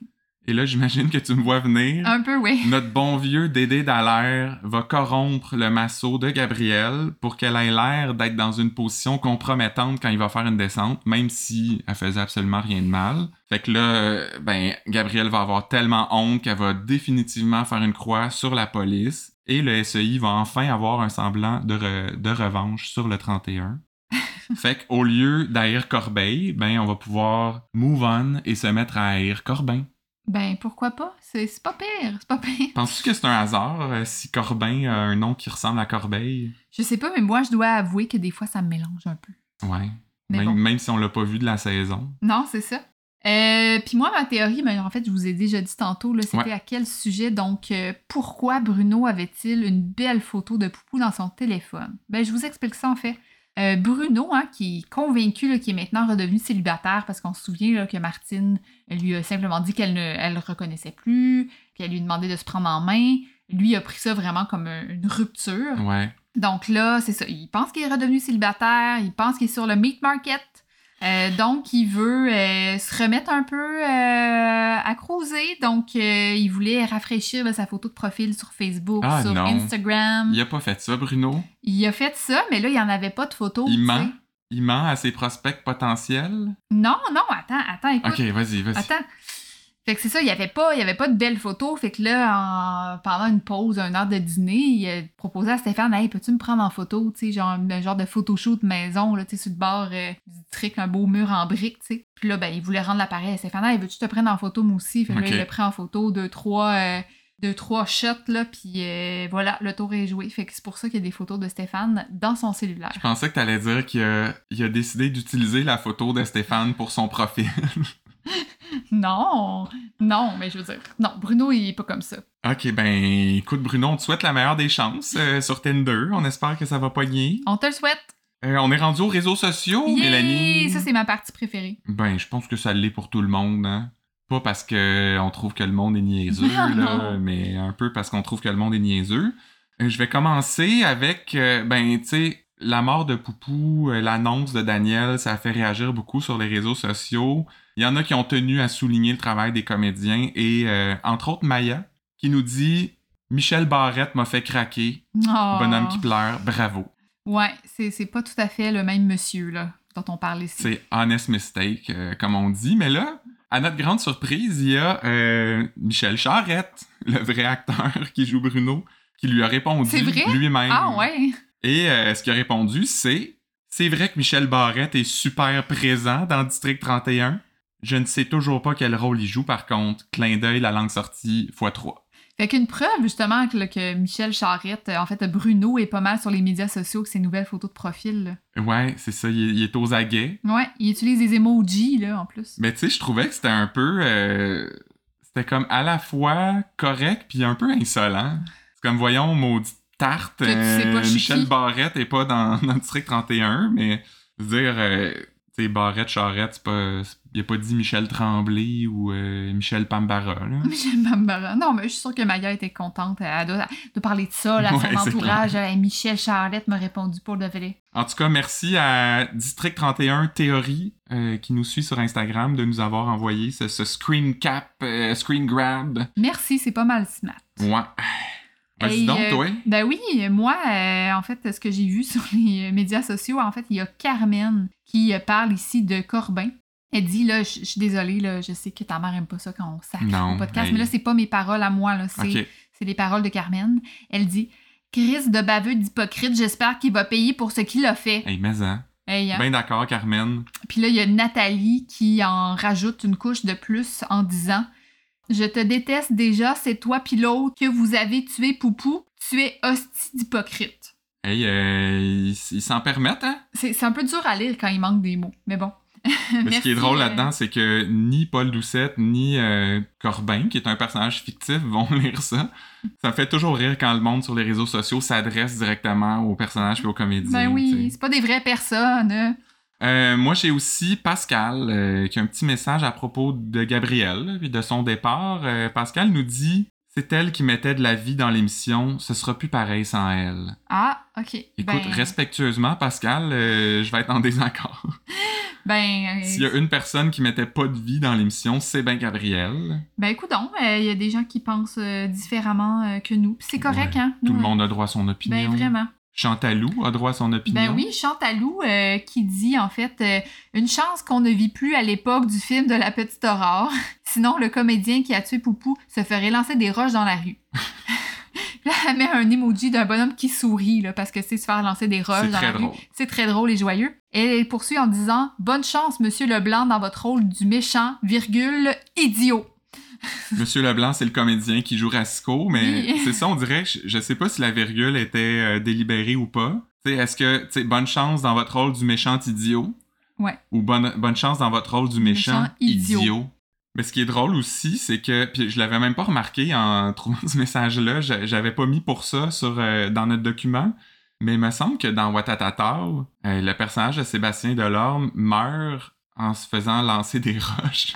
Et là, j'imagine que tu me vois venir. un peu, oui. Notre bon vieux Dédé Dallaire va corrompre le masseau de Gabrielle pour qu'elle ait l'air d'être dans une position compromettante quand il va faire une descente, même si elle faisait absolument rien de mal. Fait que là, ben, Gabrielle va avoir tellement honte qu'elle va définitivement faire une croix sur la police et le SEI va enfin avoir un semblant de, re- de revanche sur le 31. fait qu'au lieu d'haïr Corbeil, ben, on va pouvoir move on et se mettre à haïr Corbin. Ben, pourquoi pas? C'est, pas pire, c'est pas pire. Penses-tu que c'est un hasard euh, si Corbin a un nom qui ressemble à Corbeil? Je sais pas, mais moi, je dois avouer que des fois, ça me mélange un peu. Ouais. Mais Même, bon. même si on l'a pas vu de la saison. Non, c'est ça. Euh, Puis moi, ma théorie, ben, en fait, je vous ai déjà dit tantôt, c'était Ouais. à quel sujet. Donc, euh, pourquoi Bruno avait-il une belle photo de Poupou dans son téléphone? Ben, je vous explique ça, en fait. Euh, Bruno, hein, qui est convaincu là, qu'il est maintenant redevenu célibataire parce qu'on se souvient là, que Martine lui a simplement dit qu'elle ne elle le reconnaissait plus, qu'elle lui demandait de se prendre en main. Lui a pris ça vraiment comme un- une rupture. Ouais. Donc là, c'est ça. Il pense qu'il est redevenu célibataire, il pense qu'il est sur le meat market. Euh, donc, il veut euh, se remettre un peu euh, à cruiser. Donc, il voulait rafraîchir là, sa photo de profil sur Facebook, Ah, sur non. Instagram. Il a pas fait ça, Bruno. Il a fait ça, mais là, il n'y en avait pas de photos. Il ment. sais. Il ment à ses prospects potentiels. Non, non, attends, attends, écoute. Ok, vas-y, vas-y. Attends. Fait que c'est ça, il n'y avait, pas- il y avait pas de belles photos. Fait que là, en- pendant une pause, une heure de dîner, il a proposé à Stéphane Hey, peux-tu me prendre en photo Tu sais, genre un genre de photoshoot maison, là, tu sais, sur le bord euh, du trick, un beau mur en briques, tu sais. Puis là, ben, il voulait rendre l'appareil à Stéphane Hey, veux-tu te prendre en photo, moi aussi? Fait que là, il l'a pris en photo, deux, trois. euh, deux, trois shots, là, puis euh, voilà, le tour est joué. Fait que c'est pour ça qu'il y a des photos de Stéphane dans son cellulaire. Je pensais que t'allais dire qu'il a, il a décidé d'utiliser la photo de Stéphane pour son profil. Non, non, mais je veux dire, non, Bruno, il est pas comme ça. ok, ben, écoute, Bruno, on te souhaite la meilleure des chances euh, sur Tinder. On espère que ça va pogner. On te le souhaite. Euh, on est rendu aux réseaux sociaux! Mélanie. Ça, c'est ma partie préférée. Ben, je pense que ça l'est pour tout le monde, hein. Pas parce que on trouve que le monde est niaiseux, Non, là, non. mais un peu parce qu'on trouve que le monde est niaiseux. Euh, Je vais commencer avec, euh, ben, tu sais, la mort de Poupou, l'annonce de Daniel, ça a fait réagir beaucoup sur les réseaux sociaux. Il y en a qui ont tenu à souligner le travail des comédiens et, euh, entre autres, Maya, qui nous dit Michel Barrette m'a fait craquer. Oh. Bonhomme qui pleure, bravo. Ouais, c'est c'est pas tout à fait le même monsieur, là, dont on parle ici. C'est honest mistake, euh, comme on dit. Mais là, À notre grande surprise, il y a euh, Michel Charette, le vrai acteur qui joue Bruno, qui lui a répondu C'est vrai? lui-même. Ah ouais. Et euh, ce qu'il a répondu, c'est C'est vrai que Michel Barrette est super présent dans District 31. Je ne sais toujours pas quel rôle il joue, par contre. Clin d'œil, la langue sortie, x3. Fait qu'une preuve, justement, que, Michel Charette, euh, en fait, Bruno est pas mal sur les médias sociaux avec ses nouvelles photos de profil. là. Ouais, c'est ça, il est, il est aux aguets. Ouais, il utilise des emojis, là, en plus. Mais tu sais, je trouvais que c'était un peu. euh, c'était comme à la fois correct puis un peu insolent. C'est comme, voyons, maudite tarte. Que tu sais pas euh, Michel. Barrette est pas dans, dans le district 31, mais je veux dire, euh, sais, Barrette, Charette, c'est pas. Il a pas dit Michel Tremblay ou euh, Michel Pambara, là. Michel Bambara. Non, mais je suis sûre que Maya était contente de, de parler de ça, là, à Ouais, son entourage. Michel Charette m'a répondu pour vrai. En tout cas, merci à District 31 Théorie euh, qui nous suit sur Instagram de nous avoir envoyé ce, ce screen cap, euh, screen grab. Merci, c'est pas mal smart. Ouais. Vas-y donc, toi. Ben oui, moi, en fait, ce que j'ai vu sur les médias sociaux, en fait, il y a Carmen qui euh, parle ici de Corbin. Elle dit, là, je suis désolée, là, je sais que ta mère aime pas ça quand on sacre au podcast, hey. mais là, c'est pas mes paroles à moi, là, c'est les paroles de Carmen. Elle dit, Chris de baveux d'hypocrite, j'espère qu'il va payer pour ce qu'il a fait. Hey, mais hein. Hey, hein. Ben d'accord, Carmen. Puis là, il y a Nathalie qui en rajoute une couche de plus en disant Je te déteste déjà, c'est toi puis l'autre que vous avez tué Poupou. Tu es hostie d'hypocrite. Hey, euh, ils s'en permettent, hein? C'est un peu dur à lire quand il manque des mots, mais bon. Mais ce qui est Merci, drôle euh, là-dedans, c'est que ni Paul Doucette, ni euh, Corbin, qui est un personnage fictif, vont lire ça. Ça me fait toujours rire quand le monde sur les réseaux sociaux s'adresse directement aux personnages et aux comédiens. Ben oui, c'est pas des vraies personnes. hein. Euh, moi, j'ai aussi Pascal euh, qui a un petit message à propos de Gabrielle puis de son départ. Euh, Pascal nous dit c'est elle qui mettait de la vie dans l'émission, ce sera plus pareil sans elle. Ah, ok. Écoute, ben, respectueusement, Pascal, euh, je vais être en désaccord. Ben, euh, S'il y a une personne qui mettait pas de vie dans l'émission, c'est bien Gabrielle. ben écoute donc, euh, il y a des gens qui pensent différemment que nous. C'est correct, Ouais, hein? Tout le monde a droit à son opinion. Ben vraiment. Chantalou a droit à son opinion. Ben oui, Chantalou euh, qui dit en fait euh, une chance qu'on ne vit plus à l'époque du film de la petite aurore. Sinon, le comédien qui a tué Poupou se ferait lancer des roches dans la rue. là, elle met un emoji d'un bonhomme qui sourit là, parce que c'est se faire lancer des roches dans la drôle. rue. C'est très drôle et joyeux. Et elle poursuit en disant Bonne chance, Monsieur Leblanc, dans votre rôle du méchant, virgule, idiot. Monsieur Leblanc, c'est le comédien qui joue Rasco, mais Oui. c'est ça, on dirait, je, je sais pas si la virgule était euh, délibérée ou pas. Est-ce que, bonne chance dans votre rôle du méchant idiot? Ouais. Ou bonne, bonne chance dans votre rôle du méchant, Méchant idiot. idiot? Mais ce qui est drôle aussi, c'est que, puis je l'avais même pas remarqué en trouvant ce message-là, j'a- j'avais pas mis pour ça sur, euh, dans notre document, mais il me semble que dans Watatata, euh, le personnage de Sébastien Delorme meurt en se faisant lancer des roches.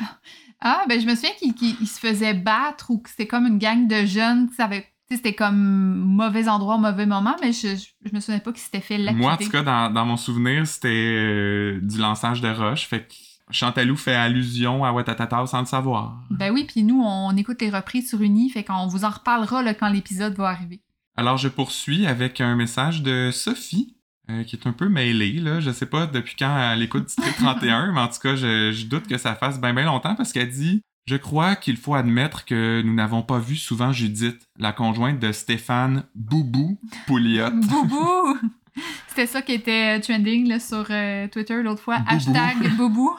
Ah, ben je me souviens qu'il qu'il- il se faisait battre ou que c'était comme une gang de jeunes, tu sais, c'était comme mauvais endroit, mauvais moment, mais je, je, je me souvenais pas qu'il s'était fait lapider. Moi, en tout cas, dans, dans mon souvenir, c'était euh, du lançage de roches. Fait que Chantalou fait allusion à Watatata sans le savoir. Ben oui, puis nous, on écoute les reprises sur Uni, fait qu'on vous en reparlera là, quand l'épisode va arriver. Alors, je poursuis avec un message de Sophie, euh, qui est un peu mêlée. Là. Je sais pas depuis quand elle écoute District 31, mais en tout cas, je, je doute que ça fasse bien, bien longtemps parce qu'elle dit Je crois qu'il faut admettre que nous n'avons pas vu souvent Judith, la conjointe de Stéphane Boubou Pouliot. Boubou! C'était ça qui était euh, trending là, sur euh, Twitter l'autre fois. Boubou. Hashtag Boubou.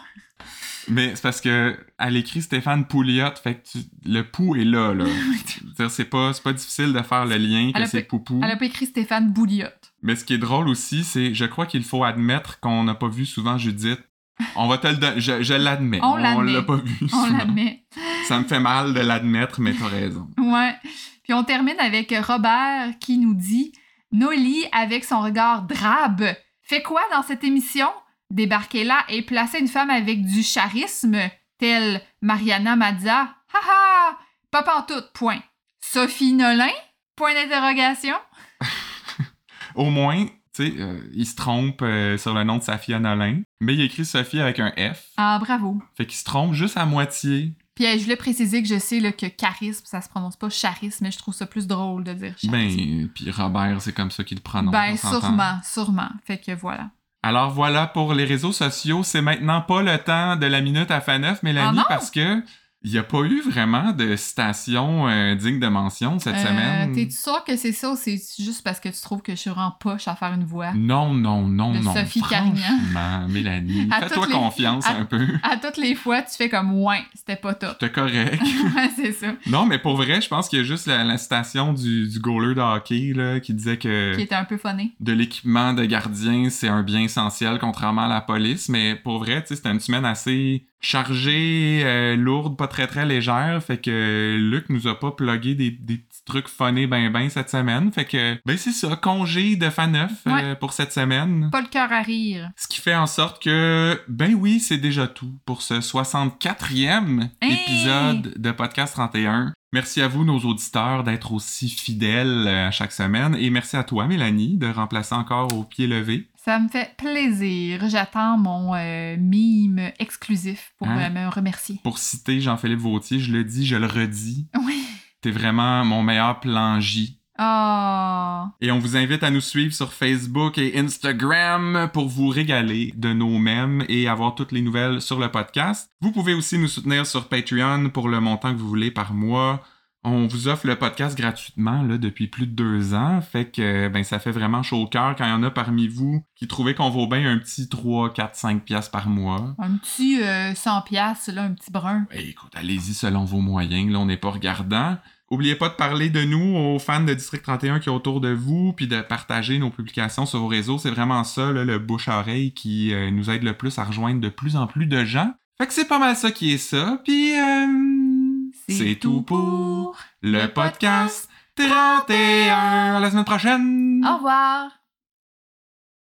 Mais c'est parce que elle écrit Stéphane Pouliot, fait que tu- le pou est là, là. C'est pas, pas difficile de faire le lien que Elle a c'est Poupou. Elle a pas écrit Stéphane Bouliot. Mais ce qui est drôle aussi, c'est je crois qu'il faut admettre qu'on n'a pas vu souvent Judith. On va te le donner. Je, je l'admets. On l'admet. l'a pas vu. On souvent. l'admet. Ça me fait mal de l'admettre, mais t'as raison. Ouais. Puis on termine avec Robert qui nous dit Noli, avec son regard drabe, fait quoi dans cette émission? Débarquer là et placer une femme avec du charisme, telle Mariana Mazza. Ha ha Pas pantoute, point. Sophie Nolin? Point d'interrogation. Au moins, tu sais, euh, il se trompe euh, sur le nom de Safia Nolin, mais il écrit Sophie avec un F. Ah, bravo. Fait qu'il se trompe juste à moitié. Puis euh, je voulais préciser que je sais là, que charisme, ça se prononce pas charisme, mais je trouve ça plus drôle de dire charisme. Ben, puis Robert, c'est comme ça qu'il le prononce. Ben, sûrement, sûrement. Fait que voilà. Alors voilà pour les réseaux sociaux. C'est maintenant pas le temps de la minute à Faneuf, Mélanie, Ah parce que il n'y a pas eu vraiment de citation euh, digne de mention cette Euh, semaine? T'es-tu sûr que c'est ça ou c'est juste parce que tu trouves que je suis vraiment poche à faire une voix? Non, non, non, De non. Sophie Carignan. Franchement, Mélanie, fais-toi confiance à- un peu. À toutes les fois, tu fais comme ouais, c'était pas top. T'es correct. C'est ça. non, mais pour vrai, je pense qu'il y a juste la, la citation du, du goaler de hockey là, qui disait que Qui était un peu funny. de l'équipement de gardien, c'est un bien essentiel, contrairement à la police. Mais pour vrai, tu sais, c'était une semaine assez chargée, euh, lourde, pas très très légère. Fait que Luc nous a pas plugué des, des petits trucs funnés ben ben cette semaine. Fait que, ben c'est ça, congé de fan neuf euh, pour cette semaine. Pas le cœur à rire. Ce qui fait en sorte que, ben oui, c'est déjà tout pour ce 64e Hey! épisode de Podcast 31. Merci à vous, nos auditeurs, d'être aussi fidèles à chaque semaine. Et merci à toi, Mélanie, de remplacer encore au pied levé. Ça me fait plaisir. J'attends mon euh, mime exclusif pour Hein? euh, me remercier. Pour citer Jean-Philippe Vautier, je le dis, je le redis. Oui. T'es vraiment mon meilleur plan J. Oh. Et on vous invite à nous suivre sur Facebook et Instagram pour vous régaler de nos mèmes et avoir toutes les nouvelles sur le podcast. Vous pouvez aussi nous soutenir sur Patreon pour le montant que vous voulez par mois. On vous offre le podcast gratuitement là, depuis plus de deux ans. Fait que ben, ça fait vraiment chaud au cœur quand il y en a parmi vous qui trouvaient qu'on vaut bien un petit 3, 4, 5 piastres par mois. Un petit euh, 100 piastres, là, un petit brun. Eh, écoute, allez-y selon vos moyens, là, on n'est pas regardant. Oubliez pas de parler de nous aux fans de District 31 qui est autour de vous, puis de partager nos publications sur vos réseaux. C'est vraiment ça, là, le bouche-oreille qui euh, nous aide le plus à rejoindre de plus en plus de gens. Fait que c'est pas mal ça qui est ça, puis euh, c'est tout pour le podcast 31. À la semaine prochaine! Au revoir.